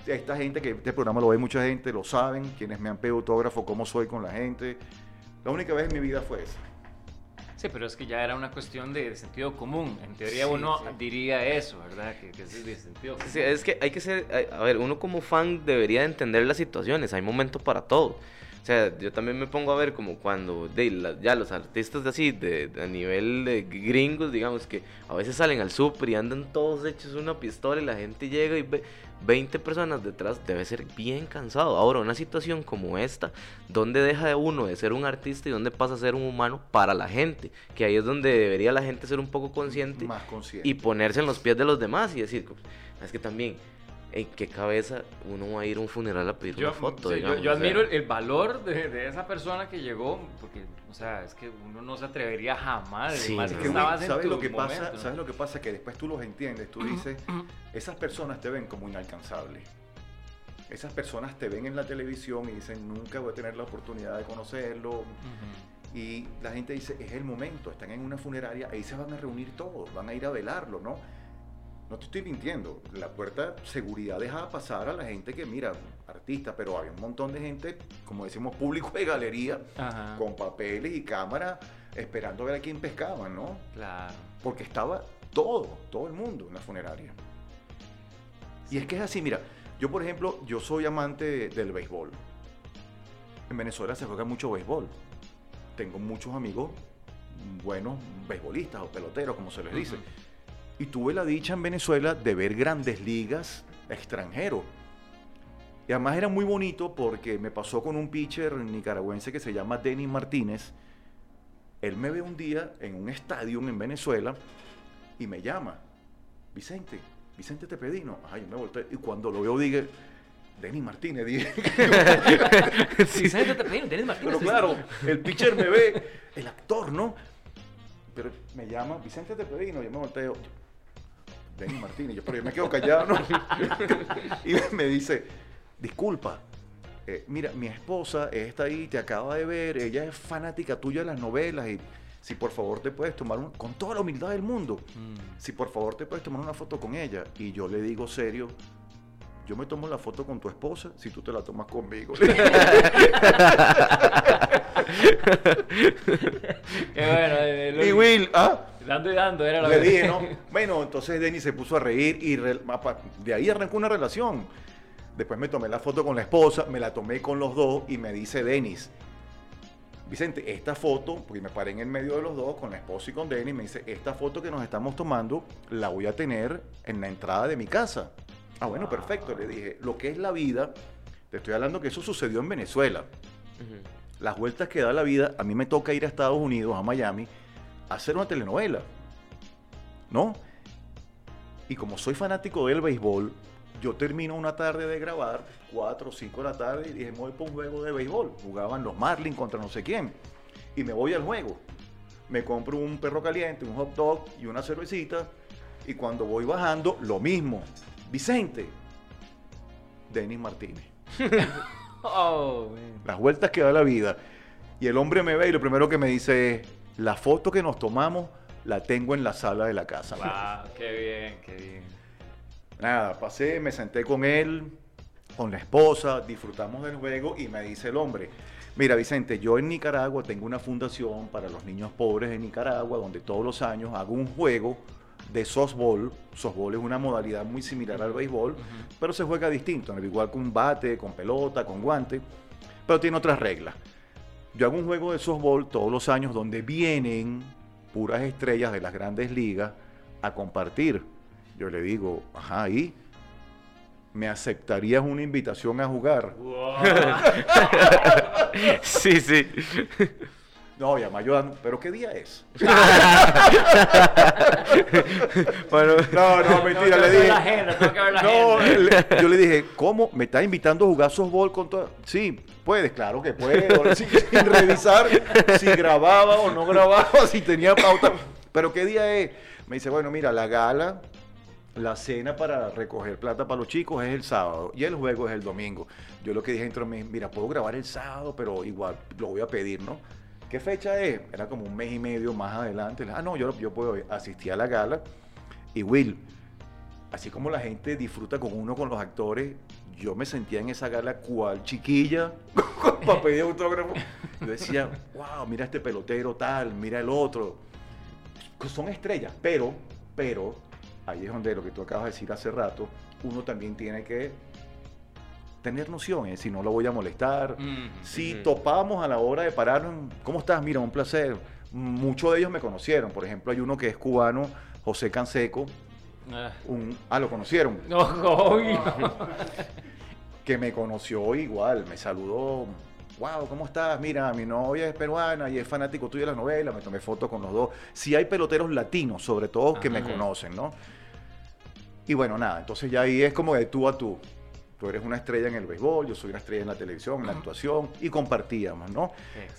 [SPEAKER 3] Esta gente que este programa lo ve mucha gente, lo saben, quienes me han pedido autógrafo, cómo soy con la gente. La única vez en mi vida fue esa.
[SPEAKER 1] Sí, pero es que ya era una cuestión de, sentido común. En teoría
[SPEAKER 3] Sí,
[SPEAKER 1] uno
[SPEAKER 3] sí.
[SPEAKER 1] diría eso, ¿verdad? Que, que es de sentido común.
[SPEAKER 2] Sí, es que hay que ser, a a ver, uno como fan debería entender las situaciones, hay momento para todo. O sea, yo también me pongo a ver como cuando de, la- ya los artistas de así, de, de- a nivel de gringos, digamos, que a veces salen al súper y andan todos hechos una pistola y la gente llega y ve 20 personas detrás, debe ser bien cansado. Ahora, una situación como esta, donde deja de uno de ser un artista y donde pasa a ser un humano para la gente, que ahí es donde debería la gente ser un poco consciente
[SPEAKER 3] Más consciente.
[SPEAKER 2] y ponerse en los pies de los demás y decir, es que también, ¿en qué cabeza uno va a ir a un funeral a pedir
[SPEAKER 1] Yo,
[SPEAKER 2] una foto?
[SPEAKER 1] sí, yo-
[SPEAKER 2] digamos?
[SPEAKER 1] yo
[SPEAKER 2] O sea,
[SPEAKER 1] admiro el, el valor de, de esa persona que llegó, porque, o sea, es que uno no se atrevería jamás,
[SPEAKER 2] Sí,
[SPEAKER 1] más
[SPEAKER 2] no.
[SPEAKER 1] que en
[SPEAKER 3] ¿sabes
[SPEAKER 1] tu
[SPEAKER 3] lo que
[SPEAKER 1] momento,
[SPEAKER 3] pasa?
[SPEAKER 1] ¿no?
[SPEAKER 3] ¿Sabes lo que pasa? Que después tú los entiendes, tú dices, esas personas te ven como inalcanzable. Esas personas te ven en la televisión y dicen, nunca voy a tener la oportunidad de conocerlo. Y la gente dice, es el momento, están en una funeraria, ahí se van a reunir todos, van a ir a velarlo, ¿no? No te estoy mintiendo, la puerta seguridad deja pasar a la gente que, mira, artista, pero había un montón de gente, como decimos, público de galería,
[SPEAKER 1] Ajá,
[SPEAKER 3] con papeles y cámara, esperando a ver a quién pescaban, ¿no?
[SPEAKER 1] claro.
[SPEAKER 3] Porque estaba todo, todo el mundo en la funeraria. Y es que es así, mira, yo por ejemplo, yo soy amante de- del béisbol. En Venezuela se juega mucho béisbol. Tengo muchos amigos buenos beisbolistas o peloteros, como se les dice. Y tuve la dicha en Venezuela de ver grandes ligas extranjeros. Y además era muy bonito porque me pasó con un pitcher nicaragüense que se llama Denis Martínez. Él me ve un día en un estadio en Venezuela y me llama. Vicente, Vicente Tepedino. Ay, yo me volteé. Y cuando lo veo, dije, Denis Martínez, dije.
[SPEAKER 1] Sí, ¿sabes qué te pedí? Denis Martínez.
[SPEAKER 3] Pero claro, el pitcher me ve, el actor, ¿no? Pero me llama Vicente Tepedino, yo me volteo. Denis Martínez, yo, pero yo me quedo callado, ¿no? y me dice, disculpa, eh, mira, mi esposa está ahí, te acaba de ver, ella es fanática tuya de las novelas y si por favor te puedes tomar, un- con toda la humildad del mundo,
[SPEAKER 1] Mm.
[SPEAKER 3] si por favor te puedes tomar una foto con ella. Y yo le digo serio, yo me tomo la foto con tu esposa si tú te la tomas conmigo.
[SPEAKER 1] Qué bueno. eh,
[SPEAKER 3] y Will, ah,
[SPEAKER 1] Dando y dando, era la
[SPEAKER 3] le
[SPEAKER 1] verdad.
[SPEAKER 3] dije, ¿no? Bueno, entonces Denny se puso a reír y re- de ahí arrancó una relación. Después me tomé la foto con la esposa, me la tomé con los dos y me dice Denis, Vicente, esta foto, porque me paré en el medio de los dos con la esposa y con Denny, me dice, esta foto que nos estamos tomando la voy a tener en la entrada de mi casa. Ah, bueno, perfecto, le dije, lo que es la vida, te estoy hablando que eso sucedió en Venezuela. Las vueltas que da la vida, a mí me toca ir a Estados Unidos, a Miami, hacer una telenovela. ¿No? Y como soy fanático del béisbol, yo termino una tarde de grabar, 4 o 5 de la tarde, y dije, me voy para un juego de béisbol. Jugaban los Marlins contra no sé quién. Y me voy al juego. Me compro un perro caliente, un hot dog y una cervecita. Y cuando voy bajando, lo mismo. Vicente, Denis Martínez.
[SPEAKER 1] Oh, man.
[SPEAKER 3] Las vueltas que da la vida. Y el hombre me ve y lo primero que me dice es, la foto que nos tomamos la tengo en la sala de la casa.
[SPEAKER 1] Wow, qué bien, qué bien.
[SPEAKER 3] Nada, pasé, me senté con él, con la esposa, disfrutamos del juego y me dice el hombre, mira Vicente, yo en Nicaragua tengo una fundación para los niños pobres de Nicaragua donde todos los años hago un juego de softball. Softball es una modalidad muy similar al béisbol, pero se juega distinto, igual con bate, con pelota, con guante, pero tiene otras reglas. Yo hago un juego de softball todos los años donde vienen puras estrellas de las grandes ligas a compartir. Yo le digo, ajá, ¿y? ¿Me aceptarías una invitación a jugar?
[SPEAKER 2] Sí, sí.
[SPEAKER 3] No, y además yo ando, ¿pero qué día es?
[SPEAKER 2] Bueno,
[SPEAKER 3] No, no, mentira,
[SPEAKER 1] Tengo
[SPEAKER 3] le
[SPEAKER 1] que ver
[SPEAKER 3] dije.
[SPEAKER 1] la agenda, tengo que ver la
[SPEAKER 3] No,
[SPEAKER 1] agenda.
[SPEAKER 3] le- yo le dije, ¿cómo? ¿Me estás invitando a jugar softball con todo? Sí, puedes, claro que puedo. Sin, sin revisar si grababa o no grababa, si tenía pauta. ¿Pero qué día es? Me dice, bueno, mira, la gala, la cena para recoger plata para los chicos es el sábado y el juego es el domingo. Yo lo que dije dentro de mí, mira, puedo grabar el sábado, pero igual lo voy a pedir, ¿no? ¿Qué fecha es? Era como un mes y medio más adelante. Ah, no, yo, yo puedo asistir a la gala. Y Will, así como la gente disfruta con uno, con los actores, yo me sentía en esa gala cual chiquilla para pedir autógrafo. Yo decía, wow, mira este pelotero tal, mira el otro. Son estrellas, pero, pero, ahí es donde lo que tú acabas de decir hace rato, uno también tiene que tener nociones, si no lo voy a molestar.
[SPEAKER 1] Mm.
[SPEAKER 3] Si
[SPEAKER 2] Ujú.
[SPEAKER 3] topamos a la hora de pararnos, ¿cómo estás? Mira, un placer. Muchos de ellos me conocieron. Por ejemplo, hay uno que es cubano, José Canseco.
[SPEAKER 1] Ah.
[SPEAKER 3] Un, ah, lo conocieron.
[SPEAKER 1] No, obvio.
[SPEAKER 3] Que me conoció igual, me saludó. Wow, ¿cómo estás? Mira, mi novia es peruana y es fanático tuyo de las novelas. Me tomé fotos con los dos. Si hay peloteros latinos, sobre todo, que me conocen, ¿no? Y bueno, nada, entonces ya ahí es como de tú a tú. Tú eres una estrella en el béisbol, yo soy una estrella en la televisión, en la actuación, y compartíamos, ¿no?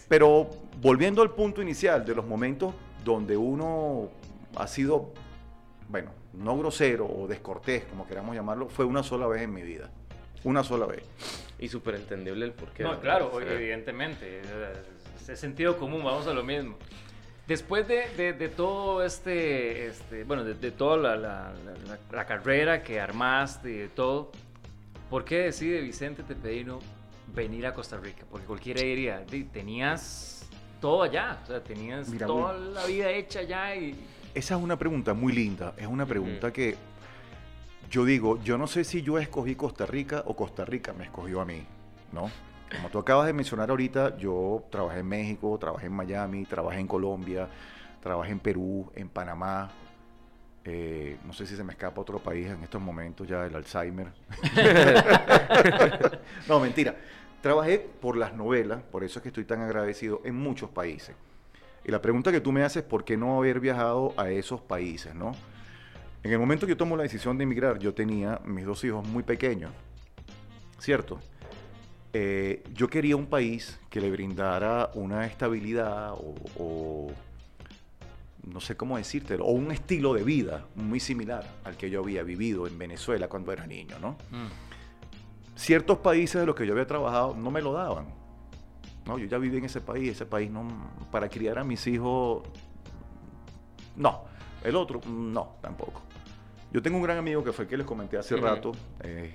[SPEAKER 3] Pero volviendo al punto inicial de los momentos donde uno ha sido, bueno, no grosero o descortés, como queramos llamarlo, fue una sola vez en mi vida. Una sola vez.
[SPEAKER 2] y súper entendible el porqué.
[SPEAKER 1] No, claro, evidentemente. Es, sentido común, vamos a lo mismo. Después de, de- de todo este, este, bueno, de, de toda la, la- la- la- la carrera que armaste y de todo, ¿por qué decide Vicente Tepedino venir a Costa Rica? Porque cualquiera diría, "Di, tenías todo allá, o sea, tenías
[SPEAKER 3] Mira,
[SPEAKER 1] toda la vida hecha allá y...
[SPEAKER 3] Esa es una pregunta muy linda. Es una pregunta que yo digo, yo no sé si yo escogí Costa Rica o Costa Rica me escogió a mí, ¿no? Como tú acabas de mencionar ahorita, yo trabajé en México, trabajé en Miami, trabajé en Colombia, trabajé en Perú, en Panamá. Eh, no sé si se me escapa otro país en estos momentos ya el Alzheimer. no, mentira. Trabajé por las novelas, por eso es que estoy tan agradecido en muchos países. Y la pregunta que tú me haces, ¿por qué no haber viajado a esos países, no? En el momento que yo tomo la decisión de emigrar, yo tenía mis dos hijos muy pequeños, ¿cierto? Eh, yo quería un país que le brindara una estabilidad o, o no sé cómo decírtelo, o un estilo de vida muy similar al que yo había vivido en Venezuela cuando era niño, ¿no? Ciertos países de los que yo había trabajado no me lo daban. No, yo ya viví en ese país, ese país no, para criar a mis hijos, no. El otro, no, tampoco. Yo tengo un gran amigo que fue el que les comenté hace
[SPEAKER 2] Ujú.
[SPEAKER 3] rato. eh,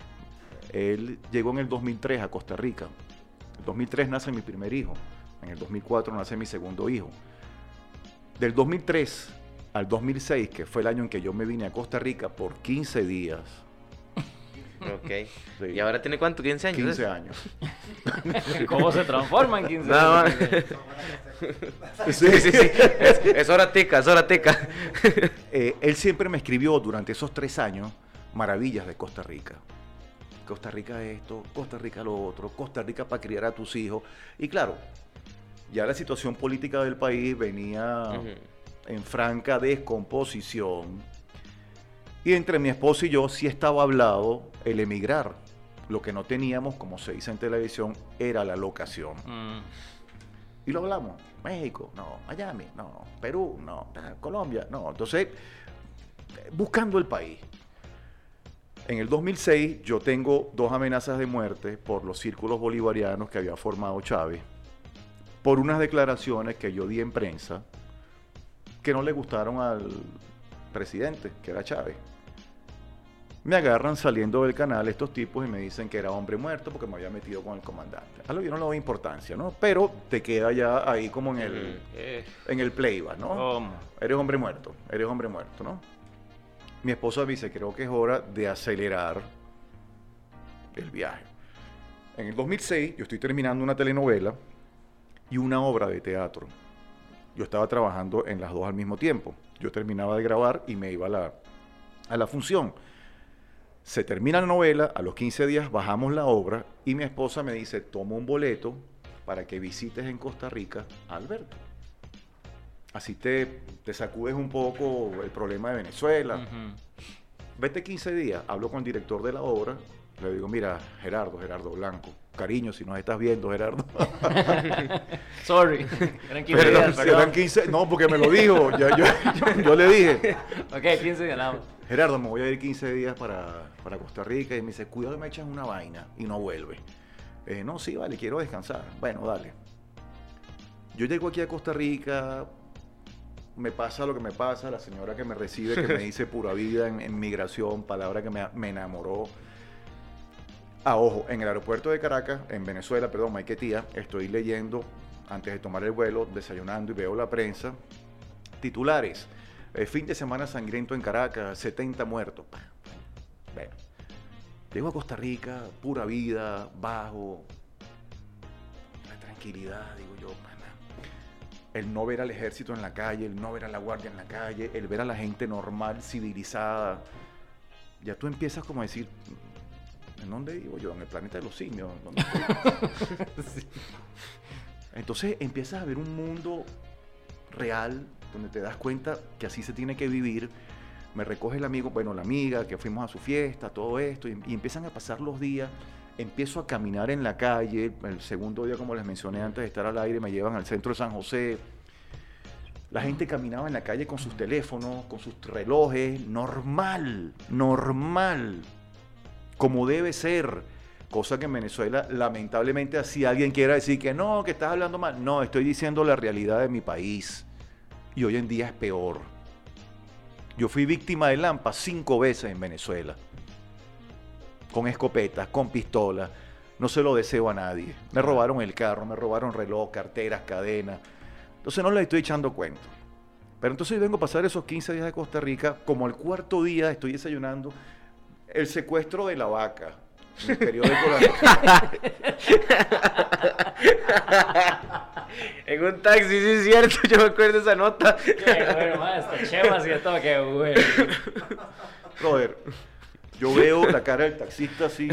[SPEAKER 3] él llegó en el 2003 a Costa Rica. En el 2003 nace mi primer hijo. En el 2004 nace mi segundo hijo. Del 2003 al 2006, que fue el año en que yo me vine a Costa Rica por 15 días,
[SPEAKER 2] Ok.
[SPEAKER 3] Sí.
[SPEAKER 2] ¿Y ahora tiene cuánto? ¿15 años?
[SPEAKER 3] 15 años.
[SPEAKER 1] ¿Cómo se transforma en 15
[SPEAKER 2] Nada
[SPEAKER 1] años?
[SPEAKER 2] más. Sí, sí, sí. Es, es hora tica, es hora tica.
[SPEAKER 3] Eh, él siempre me escribió durante esos tres años maravillas de Costa Rica. Costa Rica esto, Costa Rica lo otro, Costa Rica para criar a tus hijos. Y claro, ya la situación política del país venía en franca descomposición. Y entre mi esposo y yo sí estaba hablado el emigrar. Lo que no teníamos, como se dice en televisión, era la locación.
[SPEAKER 1] Mm,
[SPEAKER 3] Y lo hablamos. México, no. Miami, no. Perú, no. Colombia, no. Entonces, buscando el país. En el 2006 yo tengo dos amenazas de muerte por los círculos bolivarianos que había formado Chávez, por unas declaraciones que yo di en prensa que no le gustaron al presidente, que era Chávez. Me agarran saliendo del canal estos tipos y me dicen que era hombre muerto porque me había metido con el comandante. A lo que yo no le doy importancia, ¿no? Pero te queda ya ahí como en el,
[SPEAKER 1] eh,
[SPEAKER 3] en el playback, ¿no?
[SPEAKER 1] ¿Cómo?
[SPEAKER 3] Eres hombre muerto, eres hombre muerto, ¿no? Mi esposa me dice, creo que es hora de acelerar el viaje. En el 2006 yo estoy terminando una telenovela y una obra de teatro. Yo estaba trabajando en las dos al mismo tiempo. Yo terminaba de grabar y me iba a la, a la función. Se termina la novela, a los 15 días bajamos la obra y mi esposa me dice, toma un boleto para que visites en Costa Rica a Alberto. Así te, te sacudes un poco el problema de Venezuela. Vete 15 días, hablo con el director de la obra, le digo, mira, Gerardo, Gerardo Blanco, cariño, si nos estás viendo, Gerardo.
[SPEAKER 1] Sorry. Eran 15
[SPEAKER 3] Perdón,
[SPEAKER 1] días,
[SPEAKER 3] si
[SPEAKER 1] perdón.
[SPEAKER 3] eran 15, no, porque me lo dijo, yo, yo- yo le dije,
[SPEAKER 1] Ok, 15 días. nada más.
[SPEAKER 3] Gerardo, me voy a ir 15 días para, para Costa Rica y me dice, cuidado, me echan una vaina y no vuelve. Eh, no, sí, vale, quiero descansar. Bueno, dale. Yo llego aquí a Costa Rica, me pasa lo que me pasa, la señora que me recibe, que me dice pura vida en, en migración, palabra que me, me enamoró. Ah, ojo, en el aeropuerto de Caracas, en Venezuela, perdón, Maiquetía, estoy leyendo, antes de tomar el vuelo, desayunando y veo la prensa, titulares. eh, fin de semana sangriento en Caracas, 70 muertos. Bueno, llego a Costa Rica, pura vida, bajo, la tranquilidad, digo yo. El no ver al ejército en la calle, el no ver a la guardia en la calle, el ver a la gente normal, civilizada. Ya tú empiezas como a decir, ¿en dónde vivo yo? En el planeta de los simios. ¿Dónde estoy? Entonces empiezas a ver un mundo real donde te das cuenta que así se tiene que vivir. Me recoge el amigo, bueno, la amiga, que fuimos a su fiesta, todo esto, y empiezan a pasar los días. Empiezo a caminar en la calle. El segundo día, como les mencioné antes de estar al aire, me llevan al centro de San José. La gente caminaba en la calle con sus teléfonos, con sus relojes, normal, normal, como debe ser. Cosa que en Venezuela, lamentablemente, si alguien quiera decir que no, que estás hablando mal, no, estoy diciendo la realidad de mi país. Y hoy en día es peor. Yo fui víctima de Lampa cinco veces en Venezuela. Con escopetas, con pistolas. No se lo deseo a nadie. Me robaron el carro, me robaron reloj, carteras, cadenas. Entonces no les estoy echando cuento. Pero entonces vengo a pasar esos 15 días de Costa Rica. Como el cuarto día estoy desayunando. El secuestro de la vaca. En el periódico La-
[SPEAKER 2] En un taxi, sí es cierto, yo me acuerdo de esa nota.
[SPEAKER 1] Qué bueno, ma, hasta chemas y todo, qué bueno.
[SPEAKER 3] Brother, yo veo la cara del taxista así,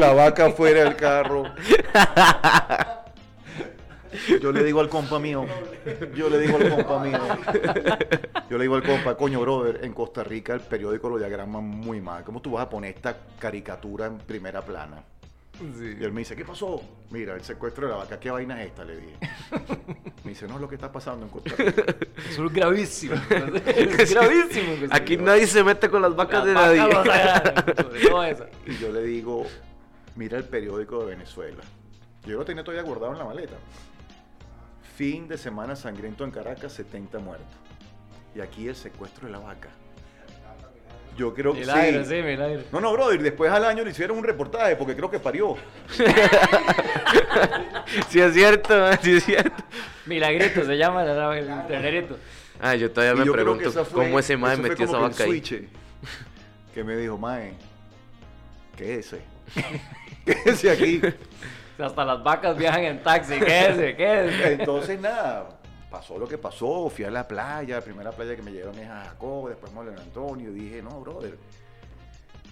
[SPEAKER 3] la vaca fuera del carro. Yo le digo al compa mío, yo le digo al compa mío, yo le digo al compa, coño, brother, en Costa Rica el periódico lo diagrama muy mal. ¿Cómo tú vas a poner esta caricatura en primera plana? Y él me dice, ¿qué pasó? Mira, el secuestro de la vaca, ¿qué vaina es esta? Le dije. Me dice, no es lo que está pasando en Costa Rica.
[SPEAKER 1] Eso es gravísimo. Es gravísimo. que
[SPEAKER 2] Aquí nadie se mete con las vacas de
[SPEAKER 1] Las
[SPEAKER 2] nadie.
[SPEAKER 3] Y yo le digo, mira el periódico de Venezuela. Yo lo tenía todavía guardado en la maleta. Fin de semana sangriento en Caracas, 70 muertos. Y aquí el secuestro de la vaca. Yo creo que
[SPEAKER 1] Milagro,
[SPEAKER 3] sí.
[SPEAKER 1] sí, milagro.
[SPEAKER 3] No, no, brother, después al año le hicieron un reportaje porque creo que parió.
[SPEAKER 2] Sí es cierto, sí es cierto.
[SPEAKER 1] Milagrito se llama el, el ternerito.
[SPEAKER 2] Ah, yo todavía
[SPEAKER 3] Y
[SPEAKER 2] me
[SPEAKER 3] yo
[SPEAKER 2] pregunto
[SPEAKER 3] fue-
[SPEAKER 2] cómo ese mae metió esa vaca ahí.
[SPEAKER 3] Que me dijo, mae, quédese. quédese aquí.
[SPEAKER 1] Hasta las vacas viajan en taxi, quédese, quédese.
[SPEAKER 3] Entonces, nada, pasó lo que pasó. Fui a la playa, la primera playa que me llevaron es a Jacob, después Molen Antonio. Y dije, no, brother,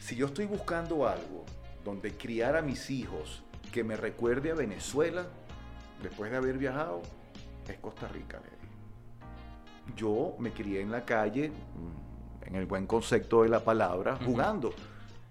[SPEAKER 3] si yo estoy buscando algo donde criar a mis hijos que me recuerde a Venezuela, después de haber viajado, es Costa Rica, le dije. Yo me crié en la calle, mm, en el buen concepto de la palabra, jugando.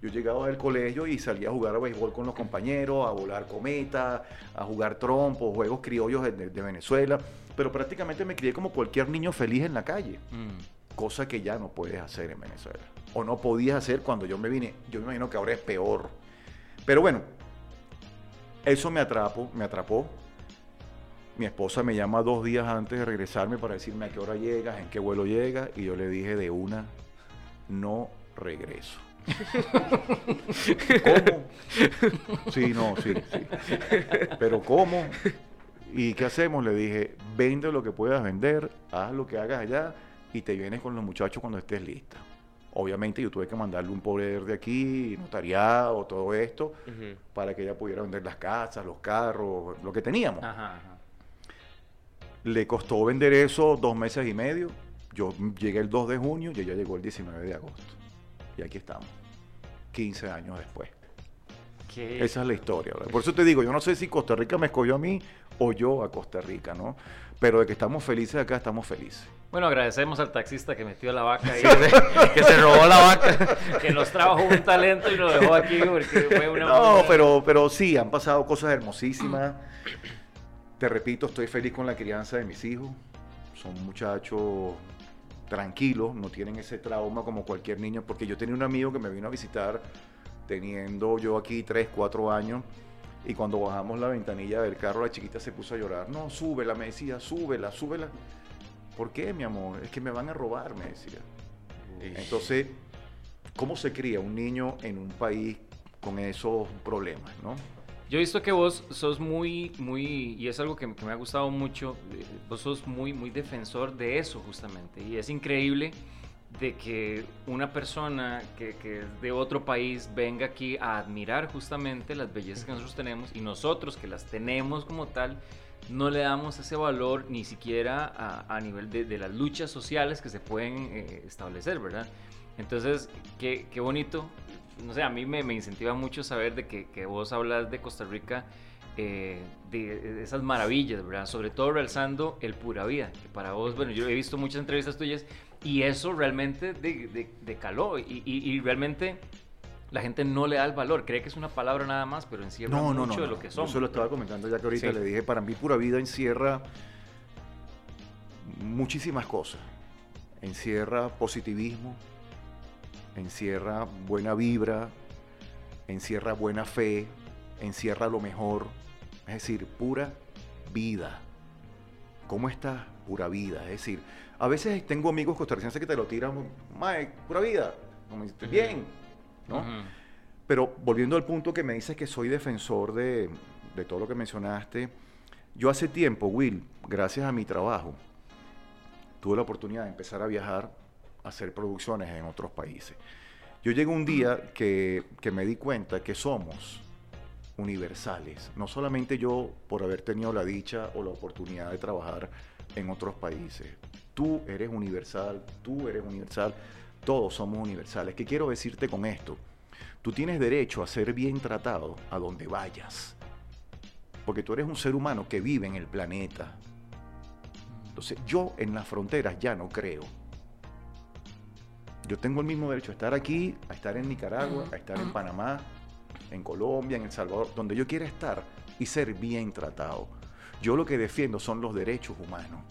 [SPEAKER 3] Yo llegaba del colegio y salía a jugar a béisbol con los compañeros, a volar cometa, a jugar trompo, juegos criollos de, de Venezuela. Pero prácticamente me crié como cualquier niño feliz en la calle.
[SPEAKER 1] Mm.
[SPEAKER 3] Cosa que ya no puedes hacer en Venezuela. O no podías hacer cuando yo me vine. Yo me imagino que ahora es peor. Pero bueno, eso me atrapó, me atrapó. Mi esposa me llama dos días antes de regresarme para decirme a qué hora llegas, en qué vuelo llegas, y yo le dije de una, no regreso. ¿Cómo? Sí, no, sí, sí. Pero ¿cómo? ¿Y qué hacemos? Le dije, vende lo que puedas vender, haz lo que hagas allá y te vienes con los muchachos cuando estés lista. Obviamente yo tuve que mandarle un poder de aquí, notariado, todo esto, para que ella pudiera vender las casas, los carros, lo que teníamos.
[SPEAKER 1] Ajá, ajá.
[SPEAKER 3] Le costó vender eso dos meses y medio. Yo llegué el 2 de junio y ella llegó el 19 de agosto. Y aquí estamos, 15 años después.
[SPEAKER 1] ¿Qué?
[SPEAKER 3] Esa es la historia. ¿verdad? Por eso te digo, yo no sé si Costa Rica me escogió a mí o yo a Costa Rica, ¿no? Pero de que estamos felices acá, estamos felices.
[SPEAKER 1] Bueno, agradecemos al taxista que metió la vaca ahí,
[SPEAKER 2] que se robó la vaca.
[SPEAKER 1] que nos trajo un talento y lo dejó aquí porque fue una...
[SPEAKER 3] No, pero, pero sí, han pasado cosas hermosísimas. Te repito, estoy feliz con la crianza de mis hijos. Son muchachos tranquilos, no tienen ese trauma como cualquier niño, porque yo tenía un amigo que me vino a visitar teniendo yo aquí 3, 4 años. Y cuando bajamos la ventanilla del carro, la chiquita se puso a llorar. No, súbela, me decía, súbela, súbela. ¿Por qué, mi amor? Es que me van a robar, me decía. Entonces, ¿cómo se cría un niño en un país con esos problemas, no?
[SPEAKER 1] Yo he visto que vos sos muy, muy, y es algo que, me ha gustado mucho, eh, vos sos muy, muy defensor de eso justamente. Y es increíble de que una persona que, es de otro país venga aquí a admirar justamente las bellezas que nosotros tenemos y nosotros que las tenemos como tal, no le damos ese valor ni siquiera a, nivel de, de las luchas sociales que se pueden eh, establecer, ¿verdad? Entonces, qué, qué bonito. No sé, a mí me, me incentiva mucho saber de que, que vos hablas de Costa Rica, eh, de, de esas maravillas, ¿verdad? Sobre todo realzando el pura vida, que para vos, bueno, yo he visto muchas entrevistas tuyas y eso realmente de, de, de caló y, y, y realmente la gente no le da el valor, cree que es una palabra nada más, pero encierra
[SPEAKER 3] No,
[SPEAKER 1] mucho
[SPEAKER 3] no.
[SPEAKER 1] de
[SPEAKER 3] no.
[SPEAKER 1] lo que
[SPEAKER 3] Yo
[SPEAKER 1] somos.
[SPEAKER 3] se lo estaba comentando ya que ahorita
[SPEAKER 1] Sí.
[SPEAKER 3] le dije, para mí pura vida encierra muchísimas cosas. Encierra positivismo, encierra buena vibra, encierra buena fe, encierra lo mejor. Es decir, pura vida. ¿Cómo estás? Pura vida. Es decir, a veces tengo amigos costarricenses que te lo tiran, Mae, pura vida. Bien, ¿no? Pero volviendo al punto que me dices que soy defensor de, de todo lo que mencionaste, yo hace tiempo, Will, gracias a mi trabajo, tuve la oportunidad de empezar a viajar, hacer producciones en otros países. Yo llegué un día que, que me di cuenta que somos universales, no solamente yo por haber tenido la dicha o la oportunidad de trabajar en otros países. Tú eres universal, tú eres universal, todos somos universales. ¿Qué quiero decirte con esto? Tú tienes derecho a ser bien tratado a donde vayas. Porque tú eres un ser humano que vive en el planeta. Entonces, yo en las fronteras ya no creo. Yo tengo el mismo derecho a estar aquí, a estar en Nicaragua, a estar en Panamá, en Colombia, en El Salvador, donde yo quiera estar y ser bien tratado. Yo lo que defiendo son los derechos humanos.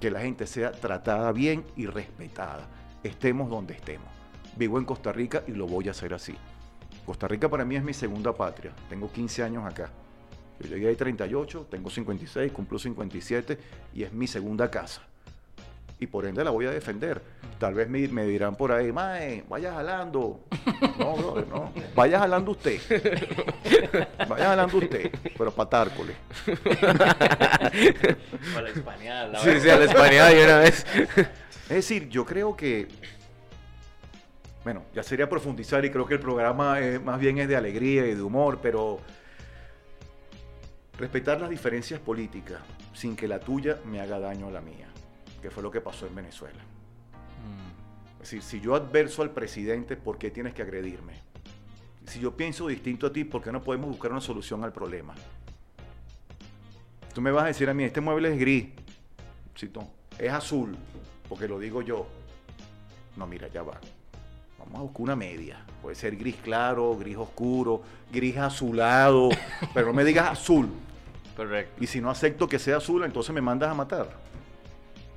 [SPEAKER 3] Que la gente sea tratada bien y respetada, estemos donde estemos. Vivo en Costa Rica y lo voy a hacer así. Costa Rica para mí es mi segunda patria. Tengo 15 años acá. Yo llegué ahí 38, tengo 56, cumplo 57 y es mi segunda casa. Y por ende la voy a defender. Tal vez me, me dirán por ahí, Mae, vaya jalando. No, brother, no. Vaya jalando usted. Vaya jalando usted, pero patárcole.
[SPEAKER 1] O la hispanidad, la
[SPEAKER 2] Sí, sí, a la española de una vez.
[SPEAKER 3] Es decir, yo creo que bueno, ya sería profundizar y creo que el programa es- más bien es de alegría y de humor, pero respetar las diferencias políticas sin que la tuya me haga daño a la mía, que fue lo que pasó en Venezuela.
[SPEAKER 1] Mm,
[SPEAKER 3] Es decir, si yo adverso al presidente, ¿por qué tienes que agredirme? Si yo pienso distinto a ti, ¿por qué no podemos buscar una solución al problema? Tú me vas a decir a mí, este mueble es gris. Es azul, porque lo digo yo. No, mira, ya va. Vamos a buscar una media. Puede ser gris claro, gris oscuro, gris azulado, pero no me digas azul.
[SPEAKER 1] correcto.
[SPEAKER 3] Y si no acepto que sea azul, entonces me mandas a matar.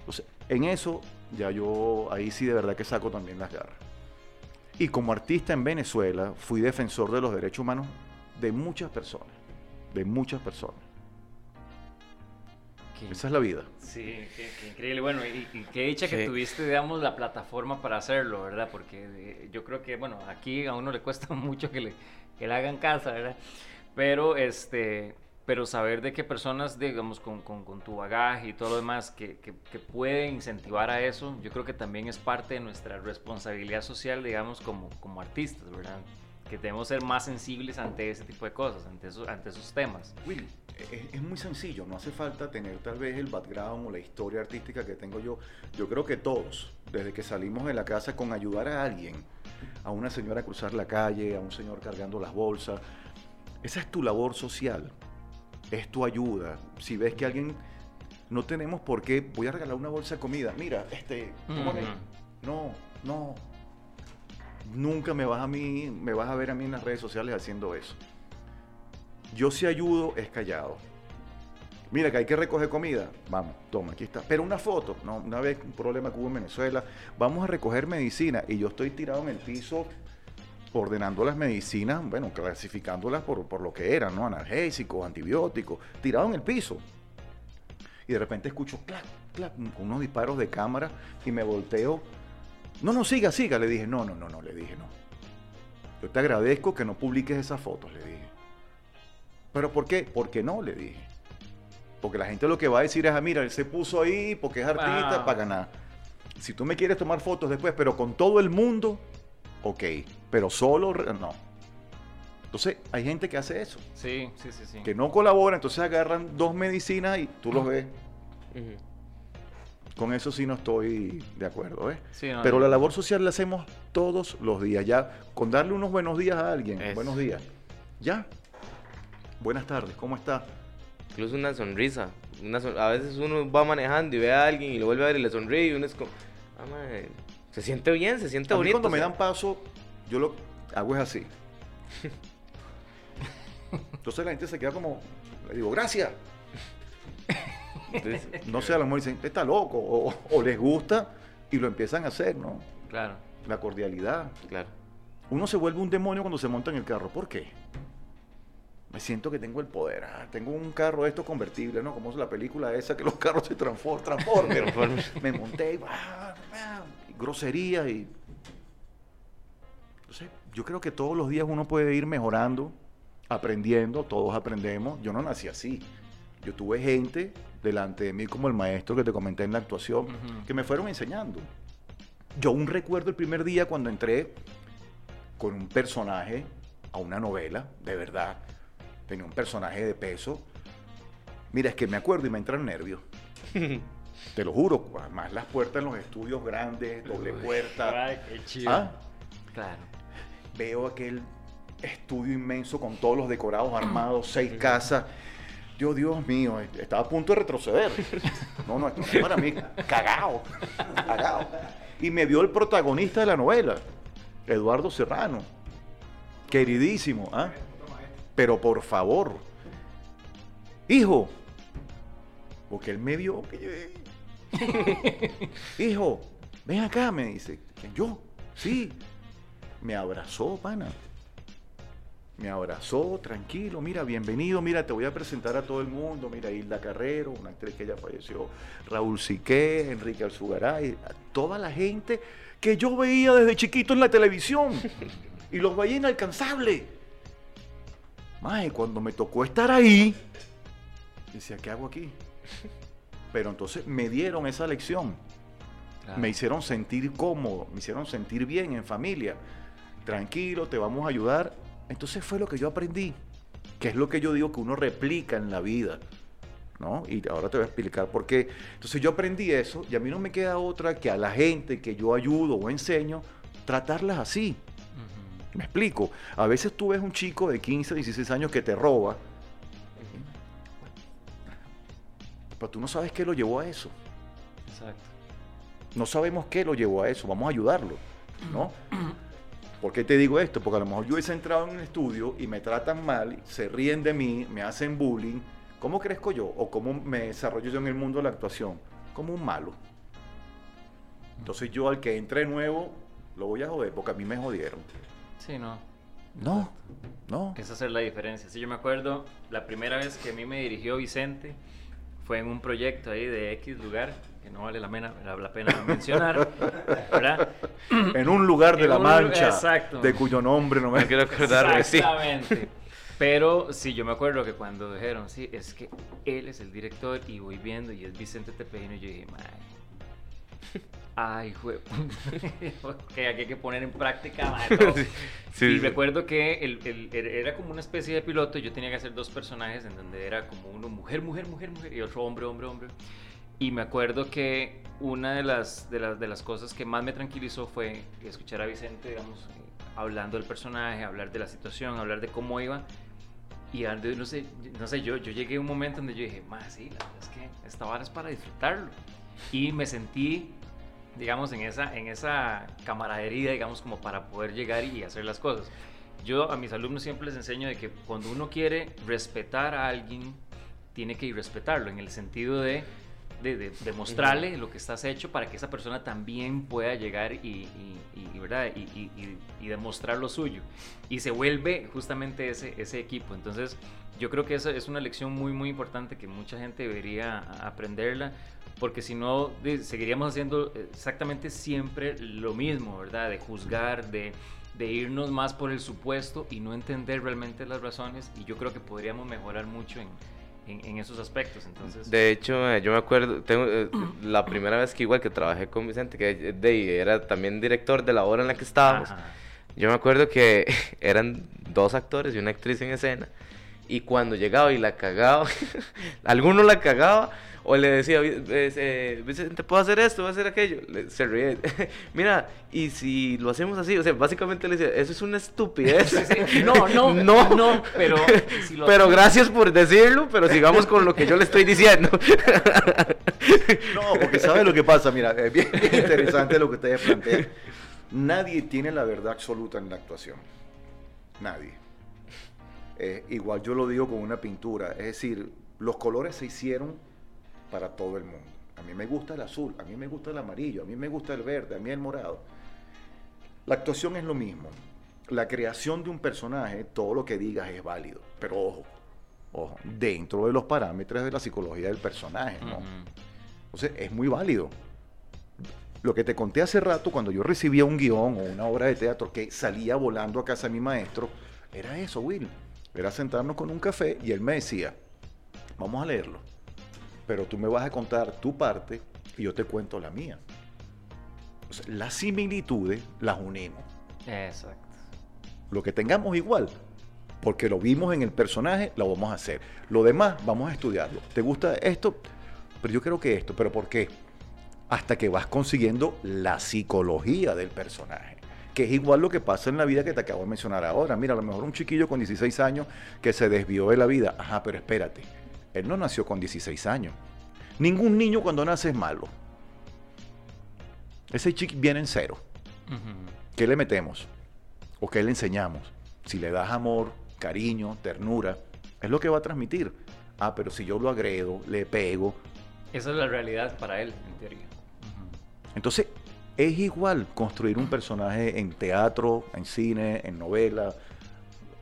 [SPEAKER 3] Entonces, en eso ya yo ahí sí de verdad que saco también las garras. Y como artista en Venezuela, fui defensor de los derechos humanos de muchas personas. De muchas personas.
[SPEAKER 1] Qué-
[SPEAKER 3] Esa es la vida.
[SPEAKER 1] Sí, qué, qué increíble. Bueno, y, y qué dicha que
[SPEAKER 2] Sí.
[SPEAKER 1] tuviste, digamos, la plataforma para hacerlo, ¿verdad? Porque eh, yo creo que, bueno, aquí a uno le cuesta mucho que le, que le hagan casa, ¿verdad? Pero, este, pero saber de qué personas, digamos, con, con, con tu bagaje y todo lo demás, que, que, que pueden incentivar a eso, yo creo que también es parte de nuestra responsabilidad social, digamos, como, como artistas, ¿verdad? Que debemos ser más sensibles ante ese tipo de cosas, ante esos, ante esos temas.
[SPEAKER 3] Will, es, es muy sencillo, no hace falta tener tal vez el background o la historia artística que tengo yo. Yo creo que todos, desde que salimos de la casa con ayudar a alguien, a una señora a cruzar la calle, a un señor cargando las bolsas, esa es tu labor social, es tu ayuda. Si ves que alguien, no tenemos por qué, voy a regalar una bolsa de comida, mira, este, no, no. Nunca me vas a mí, me vas a ver a mí en las redes sociales haciendo eso. Yo si ayudo es callado. Mira que hay que recoger comida. Vamos, toma, aquí está. Pero una foto. No, una vez un problema que hubo en Venezuela. Vamos a recoger medicina y yo estoy tirado en el piso ordenando las medicinas, bueno, clasificándolas por, por lo que eran, ¿no? Analgésicos, antibióticos, tirado en el piso. Y de repente escucho clac, clac, unos disparos de cámara y me volteo. No, no, siga, siga. Le dije, no, no, no, no, le dije, no. Yo te agradezco que no publiques esas fotos, le dije. ¿Pero por qué? Porque no, le dije. Porque la gente lo que va a decir es, ah, mira, él se puso ahí porque es artista para ganar. Si tú me quieres tomar fotos después, pero con todo el mundo, ok. Pero solo, no. Entonces, hay gente que hace eso.
[SPEAKER 1] Sí, sí, sí, sí.
[SPEAKER 3] Que no colabora, entonces agarran dos medicinas y tú los ves. Con eso sí no estoy de acuerdo, ¿eh?
[SPEAKER 1] Sí, no,
[SPEAKER 3] Pero
[SPEAKER 1] no.
[SPEAKER 3] la labor social la hacemos todos los días. Ya, con darle unos buenos días a alguien. Buenos días. Ya. Buenas tardes, ¿cómo está?
[SPEAKER 2] Incluso una sonrisa. Una son- A veces uno va manejando y ve a alguien y lo vuelve a ver y le sonríe y uno es como, ah, madre, se siente bien, se siente
[SPEAKER 3] A mí
[SPEAKER 2] bonito.
[SPEAKER 3] cuando me
[SPEAKER 2] o sea,
[SPEAKER 3] dan paso, yo lo hago es así. Entonces la gente se queda como, le digo, gracias.
[SPEAKER 2] entonces,
[SPEAKER 3] No sé, a lo mejor dicen, está loco, o, o les gusta y lo empiezan a hacer, ¿no?
[SPEAKER 1] Claro.
[SPEAKER 3] La cordialidad.
[SPEAKER 2] claro.
[SPEAKER 3] Uno se vuelve un demonio cuando se monta en el carro. ¿Por qué? Me siento que tengo el poder. Ah, tengo un carro de estos convertibles, ¿no? Como es la película esa que los carros se transfor- transforman.
[SPEAKER 2] Transforman.
[SPEAKER 3] Me monté y, bah, y grosería y... Entonces, yo creo que todos los días uno puede ir mejorando, aprendiendo, todos aprendemos. Yo no nací así. Yo tuve gente delante de mí, como el maestro que te comenté en la actuación, que me fueron enseñando. Yo aún recuerdo el primer día cuando entré con un personaje a una novela, de verdad. Tenía un personaje de peso. Mira, es que me acuerdo y me entran nervios. Te lo juro, además las puertas en los estudios grandes, doble puerta.
[SPEAKER 1] Ay, qué chido.
[SPEAKER 3] Ah,
[SPEAKER 1] Claro.
[SPEAKER 3] veo aquel estudio inmenso con todos los decorados armados, seis casas. Yo, Dios mío, estaba a punto de retroceder. No, no, esto no es para mí, cagao, cagao. Y me vio el protagonista de la novela, Eduardo Serrano, queridísimo, ¿ah? Pero por favor, hijo, porque él me vio que yo- Hijo, ven acá, me dice. ¿Quién, ¿Yo? Sí. Me abrazó, pana. Me abrazó, tranquilo, mira, bienvenido, mira, te voy a presentar a todo el mundo, mira, Hilda Carrero, una actriz que ya falleció, Raúl Siqué, Enrique Alzugaray, toda la gente que yo veía desde chiquito en la televisión y los veía inalcanzables. Mae, cuando me tocó estar ahí, decía, ¿qué hago aquí? Pero entonces me dieron esa lección.
[SPEAKER 1] Claro.
[SPEAKER 3] Me hicieron sentir cómodo, me hicieron sentir bien en familia. Tranquilo, te vamos a ayudar. Entonces fue lo que yo aprendí, que es lo que yo digo que uno replica en la vida. ¿No? Y ahora te voy a explicar por qué. Entonces yo aprendí eso y a mí no me queda otra que a la gente que yo ayudo o enseño, tratarlas así. Me explico. A veces tú ves un chico de 15, 16 años que te roba, pero tú no sabes qué lo llevó a eso.
[SPEAKER 1] Exacto.
[SPEAKER 3] No sabemos qué lo llevó a eso. Vamos a ayudarlo, ¿no? ¿Por qué te digo esto? Porque a lo mejor yo hubiese entrado en un estudio y me tratan mal, se ríen de mí, me hacen bullying. ¿Cómo crezco yo? ¿O cómo me desarrollo yo en el mundo de la actuación? Como un malo. Entonces yo al que entre nuevo lo voy a joder porque a mí me jodieron.
[SPEAKER 1] Sí, no.
[SPEAKER 3] No, no.
[SPEAKER 1] Es hacer la diferencia. Sí, yo me acuerdo la primera vez que a mí me dirigió Vicente fue en un proyecto ahí de X lugar que no vale la pena, la, la pena mencionar, ¿verdad?
[SPEAKER 3] En un lugar de
[SPEAKER 1] En
[SPEAKER 3] la Mancha,
[SPEAKER 1] exacto.
[SPEAKER 3] de cuyo nombre no me
[SPEAKER 2] No quiero acordarme, sí.
[SPEAKER 1] Exactamente. Pero sí, yo me acuerdo que cuando dijeron, sí, es que él es el director y voy viendo y es Vicente Tepejino, yo dije, mae. Ay, jue... que aquí hay que poner en práctica, todo".
[SPEAKER 2] Sí,
[SPEAKER 1] y
[SPEAKER 2] sí.
[SPEAKER 1] recuerdo que el- el- era- como una especie de piloto, yo tenía que hacer dos personajes en donde era como uno mujer, mujer, mujer, mujer y otro hombre, hombre, hombre. Y me acuerdo que una de las, de las, de las cosas que más me tranquilizó fue escuchar a Vicente, digamos, hablando del personaje, hablar de la situación, hablar de cómo iba. Y ando- no sé, no sé yo, yo llegué a un momento donde yo dije, más sí, la verdad es que esta vara es para disfrutarlo. Y me sentí, digamos, en esa, en esa camaradería, digamos, como para poder llegar y hacer las cosas. Yo a mis alumnos siempre les enseño de que cuando uno quiere respetar a alguien, tiene que ir respetarlo, en el sentido de, de, de- mostrarle lo que estás hecho para que esa persona también pueda llegar y, ¿verdad? Y, demostrar lo suyo. Y se vuelve justamente ese, ese equipo. Entonces, yo creo que esa es una lección muy, muy importante que mucha gente debería aprenderla, porque si no, seguiríamos haciendo exactamente siempre lo mismo, ¿verdad? De juzgar, de, de irnos más por el supuesto y no entender realmente las razones. Y yo creo que podríamos mejorar mucho en, en- en esos aspectos. Entonces,
[SPEAKER 2] De hecho, eh, yo me acuerdo, tengo, eh, la primera vez que igual que trabajé con Vicente, que eh, de, era también director de la obra en la que estábamos,
[SPEAKER 1] Ajá.
[SPEAKER 2] yo me acuerdo que eran dos actores y una actriz en escena, y cuando llegaba y la cagaba, alguno la cagaba, o le decía, "Vi- eh, Vicente, ¿puedo hacer esto? ¿Puedo hacer aquello? Le- se ríe. Mira, y si lo hacemos así, o sea, básicamente le decía, eso es una estupidez.
[SPEAKER 1] Sí, sí. No, no,
[SPEAKER 2] no,
[SPEAKER 1] no, pero si lo
[SPEAKER 2] pero
[SPEAKER 1] hacemos-
[SPEAKER 2] gracias por decirlo, pero sigamos con lo que yo le estoy diciendo.
[SPEAKER 3] No, porque ¿sabes lo que pasa? Mira, es bien, bien interesante lo que ustedes plantean. Nadie tiene la verdad absoluta en la actuación. Nadie. Eh, igual yo lo digo con una pintura. Es decir, los colores se hicieron para todo el mundo. A mí me gusta el azul, a mí me gusta el amarillo, a mí me gusta el verde, a mí el morado. La actuación es lo mismo. La creación de un personaje, todo lo que digas es válido. Pero ojo, ojo, dentro de los parámetros de la psicología del personaje, ¿no? Entonces, es muy válido. Lo que te conté hace rato, cuando yo recibía un guion o una obra de teatro que salía volando a casa de mi maestro, era eso, Will. Era sentarnos con un café y él me decía, vamos a leerlo, pero tú me vas a contar tu parte y yo te cuento la mía. O sea, las similitudes las unimos.
[SPEAKER 1] Exacto.
[SPEAKER 3] Lo que tengamos igual, porque lo vimos en el personaje, lo vamos a hacer. Lo demás, vamos a estudiarlo. ¿Te gusta esto? Pero yo creo que esto, ¿pero por qué? Hasta que vas consiguiendo la psicología del personaje. Que es igual lo que pasa en la vida que te acabo de mencionar ahora. Mira, a lo mejor un chiquillo con 16 años que se desvió de la vida. Ajá, pero espérate. Él no nació con 16 años. Ningún niño cuando nace es malo. Ese chico viene en cero. ¿Qué le metemos? ¿O qué le enseñamos? Si le das amor, cariño, ternura, es lo que va a transmitir. Ah, pero si yo lo agredo, le pego.
[SPEAKER 1] Esa es la realidad para él, en teoría.
[SPEAKER 3] Entonces, es igual construir un personaje en teatro, en cine, en novela.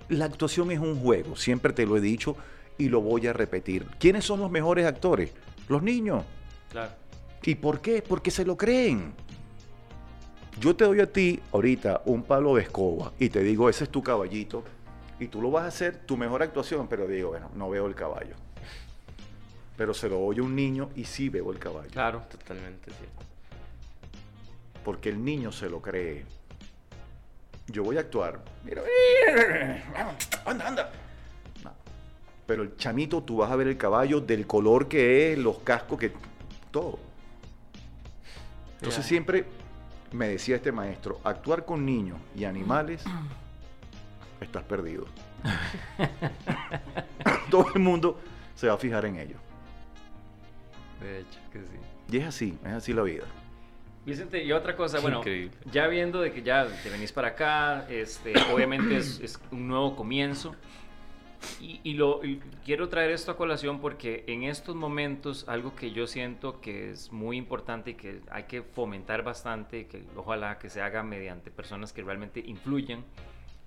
[SPEAKER 3] La actuación es un juego, siempre te lo he dicho y lo voy a repetir. ¿Quiénes son los mejores actores? Los niños.
[SPEAKER 1] Claro.
[SPEAKER 3] ¿Y por qué? Porque se lo creen. Yo te doy a ti ahorita un palo de escoba y te digo, ese es tu caballito. Y tú lo vas a hacer tu mejor actuación, pero digo, bueno, no veo el caballo. Pero se lo oye un niño y sí veo el caballo.
[SPEAKER 1] Claro.
[SPEAKER 2] Totalmente cierto.
[SPEAKER 3] Porque el niño se lo cree. Yo voy a actuar. Mira, anda, anda. No. Pero el chamito, tú vas a ver el caballo del color que es, los cascos, que todo. Entonces siempre me decía este maestro, actuar con niños y animales, estás perdido. Todo el mundo se va a fijar en ellos.
[SPEAKER 1] De hecho, que sí.
[SPEAKER 3] Y es así, es así la vida.
[SPEAKER 1] Vicente, y otra cosa, bueno,
[SPEAKER 2] Increíble.
[SPEAKER 1] ya viendo de que ya te venís para acá, este, obviamente es, es un nuevo comienzo. Y, y lo y quiero traer esto a colación porque en estos momentos algo que yo siento que es muy importante y que hay que fomentar bastante, que ojalá que se haga mediante personas que realmente influyan,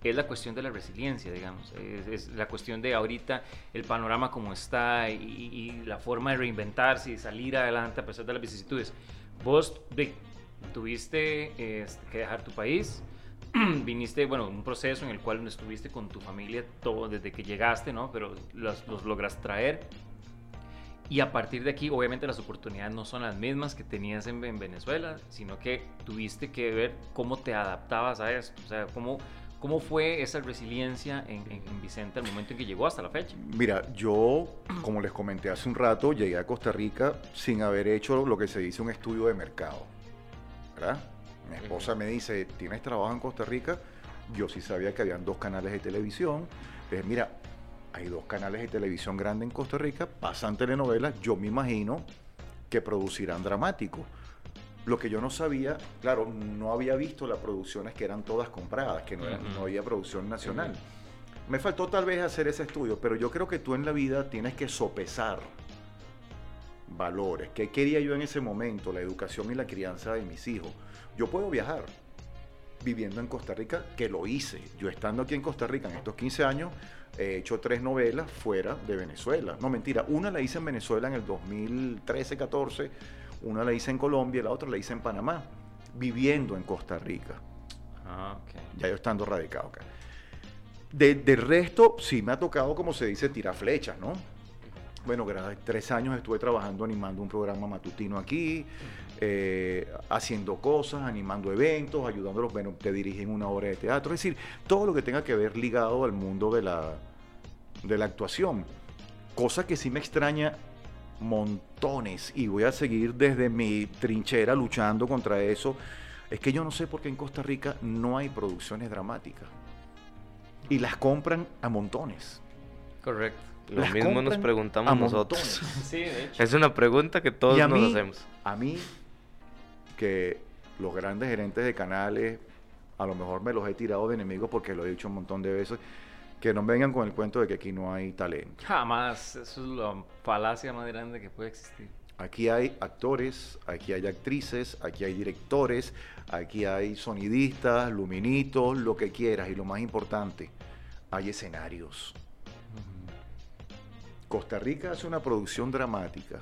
[SPEAKER 1] es la cuestión de la resiliencia, digamos. Es, es la cuestión de ahorita el panorama como está y, y la forma de reinventarse y salir adelante a pesar de las vicisitudes. Vos de- tuviste este, que dejar tu país, viniste, bueno, un proceso en el cual estuviste con tu familia todo desde que llegaste, ¿no? Pero los, los logras traer. Y a partir de aquí, obviamente las oportunidades no son las mismas que tenías en, en Venezuela, sino que tuviste que ver cómo te adaptabas a esto. O sea, cómo, cómo fue esa resiliencia en, en- en Vicente al momento en que llegó hasta la fecha.
[SPEAKER 3] Mira, yo, como les comenté hace un rato, llegué a Costa Rica sin haber hecho lo que se dice un estudio de mercado. ¿Verdad? Mi esposa me dice, ¿tienes trabajo en Costa Rica? Yo sí sabía que habían dos canales de televisión. Le dije, mira, hay dos canales de televisión grandes en Costa Rica, pasan telenovelas, yo me imagino que producirán dramático. Lo que yo no sabía, claro, no había visto las producciones que eran todas compradas, que no había producción nacional. Me faltó tal vez hacer ese estudio, pero yo creo que tú en la vida tienes que sopesar valores. ¿Qué quería yo en ese momento? La educación y la crianza de mis hijos. Yo puedo viajar viviendo en Costa Rica, que lo hice. Yo estando aquí en Costa Rica en estos 15 años, he hecho tres novelas fuera de Venezuela. No, mentira, una la hice en Venezuela en el 2013-14, una la hice en Colombia y la otra la hice en Panamá, viviendo en Costa Rica
[SPEAKER 1] Ah,
[SPEAKER 3] ya yo estando radicado acá. De, del resto, sí me ha tocado, como se dice, tirar flechas, ¿no? Bueno, tres años estuve trabajando animando un programa matutino aquí, eh, haciendo cosas, animando eventos, ayudándolos, bueno, te dirigen una obra de teatro, es decir, todo lo que tenga que ver ligado al mundo de la, de la actuación. Cosa que sí me extraña montones y voy a seguir desde mi trinchera luchando contra eso. Es que yo no sé por qué en Costa Rica no hay producciones dramáticas. Y las compran a montones.
[SPEAKER 1] Correcto.
[SPEAKER 2] Lo
[SPEAKER 3] Las
[SPEAKER 2] mismo nos preguntamos
[SPEAKER 3] a
[SPEAKER 2] nosotros.
[SPEAKER 1] Sí, de hecho.
[SPEAKER 2] Es una pregunta que todos nos
[SPEAKER 3] mí-
[SPEAKER 2] hacemos.
[SPEAKER 3] A mí, que los grandes gerentes de canales, a lo mejor me los he tirado de enemigos porque lo he dicho un montón de veces, que no vengan con el cuento de que aquí no hay talento.
[SPEAKER 1] Jamás. Eso es la falacia más grande que puede existir.
[SPEAKER 3] Aquí hay actores, aquí hay actrices, aquí hay directores, aquí hay sonidistas, luminitos, lo que quieras. Y lo más importante, hay escenarios. Costa Rica hace una producción dramática.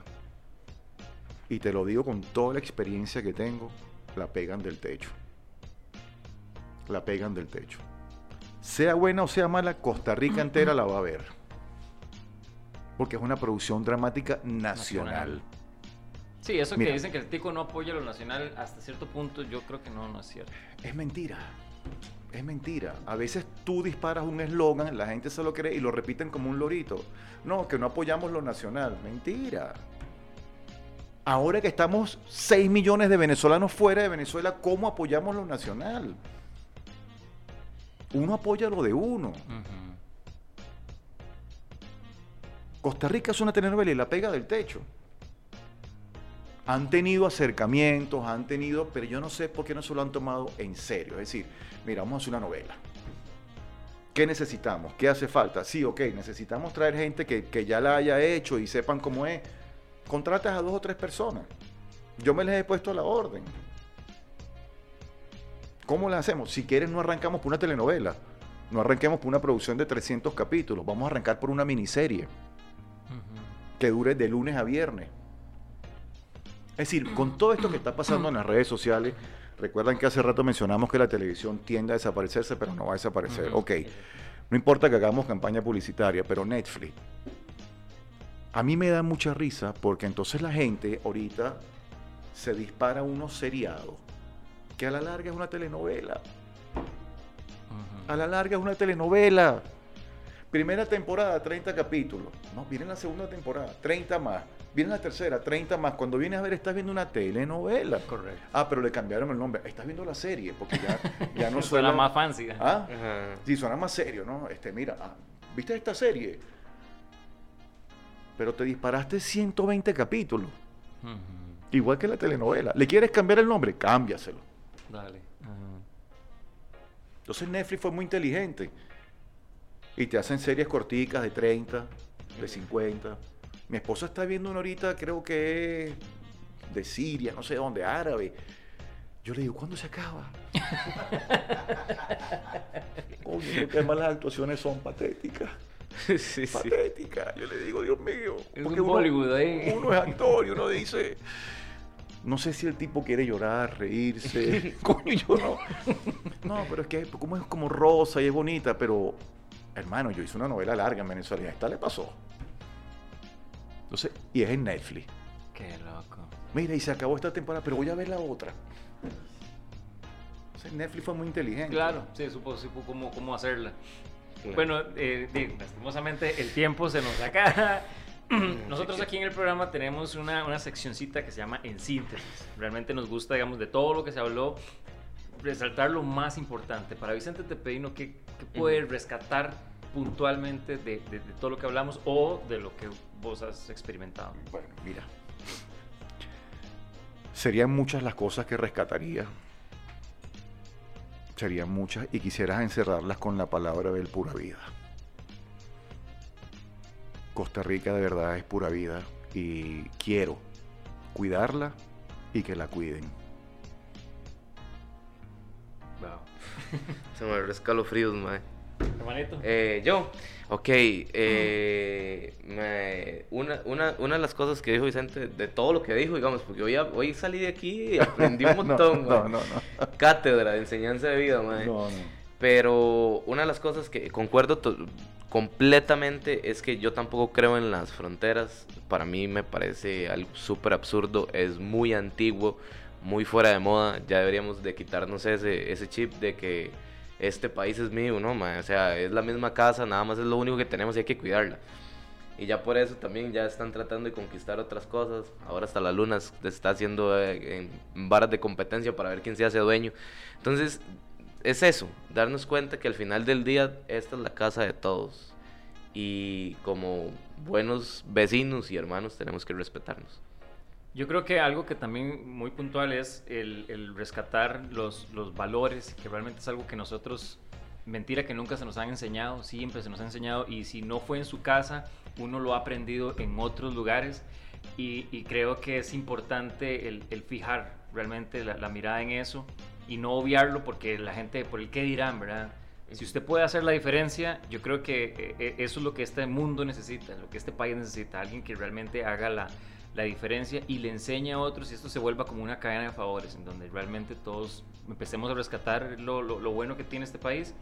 [SPEAKER 3] Y te lo digo con toda la experiencia que tengo, la pegan del techo. La pegan del techo. Sea buena o sea mala, Costa Rica entera la va a ver. Porque es una producción dramática nacional.
[SPEAKER 1] Nacional. Sí, eso
[SPEAKER 3] Mira.
[SPEAKER 1] que dicen que el tico no apoya lo nacional hasta cierto punto, yo creo que no, no es cierto.
[SPEAKER 3] Es mentira. Es mentira. A veces tú disparas un eslogan, la gente se lo cree y lo repiten como un lorito. No, que no apoyamos lo nacional. Mentira. Ahora que estamos 6 millones de venezolanos fuera de Venezuela, ¿cómo apoyamos lo nacional? Uno apoya lo de uno. Costa Rica es una telenovela y la pega del techo. Han tenido acercamientos, han tenido, pero yo no sé por qué no se lo han tomado en serio. Es decir, mira, vamos a hacer una novela. ¿Qué necesitamos? ¿Qué hace falta? Sí, ok, necesitamos traer gente que, que ya la haya hecho y sepan cómo es. Contratas a dos o tres personas. Yo me les he puesto a la orden. ¿Cómo la hacemos? Si quieres, no arrancamos por una telenovela. No arranquemos por una producción de 300 capítulos. Vamos a arrancar por una miniserie que dure de lunes a viernes. Es decir, con todo esto que está pasando en las redes sociales, recuerdan que hace rato mencionamos que la televisión tiende a desaparecerse, pero no va a desaparecer. Ok, no importa que hagamos campaña publicitaria, pero Netflix. A mí me da mucha risa porque entonces la gente ahorita se dispara unos seriados que a la larga es una telenovela. A la larga es una telenovela. Primera temporada, 30 capítulos. No, viene la segunda temporada, 30 más. Viene la tercera, 30 más. Cuando vienes a ver, estás viendo una telenovela.
[SPEAKER 1] Correcto.
[SPEAKER 3] Ah, pero le cambiaron el nombre. Estás viendo la serie, porque ya, ya no
[SPEAKER 1] Suena
[SPEAKER 3] suena
[SPEAKER 1] más fancy.
[SPEAKER 3] ¿Ah?
[SPEAKER 2] Ajá.
[SPEAKER 3] Sí, suena más serio, ¿no? Este, mira, ah, ¿viste esta serie? Pero te disparaste 120 capítulos. Igual que la telenovela. ¿Le quieres cambiar el nombre? Cámbiaselo.
[SPEAKER 1] Dale.
[SPEAKER 3] Entonces Netflix fue muy inteligente. Y te hacen series corticas de 30, de 50. Mi esposa está viendo una ahorita, creo que es de Siria, no sé dónde, árabe. Yo le digo, ¿cuándo se acaba? Coño, porque además las actuaciones son patéticas.
[SPEAKER 2] sí, sí.
[SPEAKER 3] Patéticas. Yo le digo, Dios mío.
[SPEAKER 1] Es
[SPEAKER 3] porque
[SPEAKER 1] un Bollywood ahí.
[SPEAKER 3] uno es actor y uno dice, no sé si el tipo quiere llorar, reírse. Coño, yo no. No, pero es que como es como rosa y es bonita, pero hermano, yo hice una novela larga en Venezuela y a esta le pasó. Entonces, y es en Netflix.
[SPEAKER 1] Qué loco.
[SPEAKER 3] Mira, y se acabó esta temporada, pero voy a ver la otra. Entonces, Netflix fue muy inteligente.
[SPEAKER 1] Claro, sí, supo, supo cómo, cómo hacerla.
[SPEAKER 2] Claro.
[SPEAKER 1] Bueno, eh, lastimosamente el tiempo se nos acaba. Nosotros aquí en el programa tenemos una, una seccioncita que se llama En Síntesis. Realmente nos gusta, digamos, de todo lo que se habló, resaltar lo más importante. Para Vicente Tepedino, ¿qué, qué puede rescatar puntualmente de, de- de todo lo que hablamos o de lo que vos has experimentado?
[SPEAKER 3] Bueno, mira. Serían muchas las cosas que rescataría. Serían muchas y quisieras encerrarlas con la palabra del pura vida. Costa Rica de verdad es pura vida y quiero cuidarla y que la cuiden.
[SPEAKER 1] Wow.
[SPEAKER 2] Se me escalofríos, mae.
[SPEAKER 1] Hermanito.
[SPEAKER 2] Eh, yo, ok, eh, me- una, una, una de las cosas que dijo Vicente, de todo lo que dijo, digamos, porque hoy, hoy salí de aquí y aprendí un montón,
[SPEAKER 3] no, no, no,
[SPEAKER 2] Cátedra de enseñanza de vida, mae.
[SPEAKER 3] no, no.
[SPEAKER 2] Pero una de las cosas que concuerdo completamente es que yo tampoco creo en las fronteras. Para mí me parece algo súper absurdo, es muy antiguo, muy fuera de moda. Ya deberíamos de quitarnos ese, ese chip de que este país es mío, ¿no? O sea, es la misma casa, nada más es lo único que tenemos y hay que cuidarla. Y ya por eso también ya están tratando de conquistar otras cosas. Ahora hasta la luna se está haciendo eh, en varas de competencia para ver quién se hace dueño. Entonces, es eso, darnos cuenta que al final del día esta es la casa de todos. Y como buenos vecinos y hermanos tenemos que respetarnos.
[SPEAKER 1] Yo creo que algo que también muy puntual es el, el rescatar los, los valores, que realmente es algo que nosotros, mentira que nunca se nos han enseñado, siempre se nos ha enseñado, y si no fue en su casa, uno lo ha aprendido en otros lugares, y, y creo que es importante el, el fijar realmente la, la mirada en eso y no obviarlo porque la gente, por el qué dirán, ¿verdad? Si usted puede hacer la diferencia, yo creo que eh, eh, eso es lo que este mundo necesita, lo que este país necesita, alguien que realmente haga la, la diferencia y le enseñe a otros y esto se vuelva como una cadena de favores en donde realmente todos empecemos a rescatar lo, lo- lo bueno que tiene este país.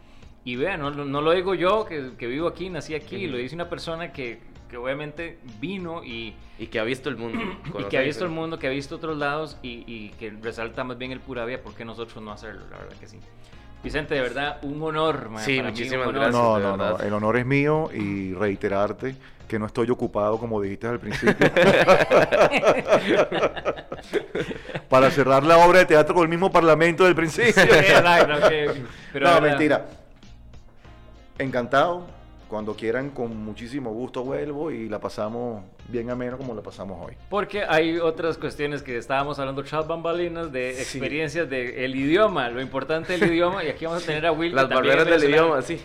[SPEAKER 1] Y vean, no, no- lo digo yo que, que vivo aquí, nací aquí,
[SPEAKER 2] Ujú.
[SPEAKER 1] lo dice una persona que, que obviamente vino y,
[SPEAKER 2] Y que ha visto el mundo.
[SPEAKER 1] y que ha visto el mundo, que ha visto otros lados y, y que resalta más bien el pura vida, ¿por qué nosotros no hacerlo? La verdad que sí. Vicente, de verdad, un honor. man,
[SPEAKER 2] Sí,
[SPEAKER 1] para mí,
[SPEAKER 2] muchísimas
[SPEAKER 1] honor.
[SPEAKER 2] gracias.
[SPEAKER 3] No, no, no. El honor es mío y reiterarte que no estoy ocupado, como dijiste al principio. Para cerrar la obra de teatro con el mismo parlamento del principio. No, mentira. Encantado. Cuando quieran, con muchísimo gusto vuelvo y la pasamos bien ameno como la pasamos hoy.
[SPEAKER 1] Porque hay otras cuestiones que estábamos hablando, tras bambalinas, de
[SPEAKER 3] Sí.
[SPEAKER 1] experiencias del idioma, lo importante del idioma, y aquí vamos a tener a Will.
[SPEAKER 2] Las barreras del idioma, sí.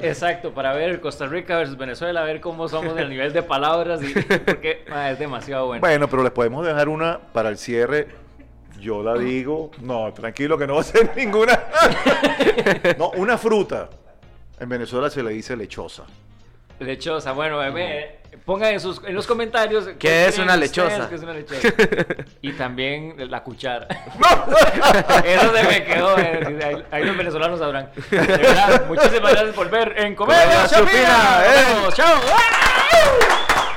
[SPEAKER 1] Exacto, para ver Costa Rica versus Venezuela, a ver cómo somos en el nivel de palabras, y porque ah, es demasiado bueno.
[SPEAKER 3] Bueno, pero les podemos dejar una para el cierre. Yo la digo. No, tranquilo que no va a ser ninguna. no, una fruta. En Venezuela se le dice lechosa.
[SPEAKER 1] Lechosa, bueno, bebé, pongan en, sus, en los comentarios.
[SPEAKER 2] ¿Qué es una lechosa?
[SPEAKER 1] que es una lechosa. y también la cuchara. Eso se me quedó. eh, Ahí, los venezolanos sabrán. De verdad, muchísimas gracias por ver en Comedia Chapina.
[SPEAKER 2] Eh.
[SPEAKER 1] Chao. ¡Ah!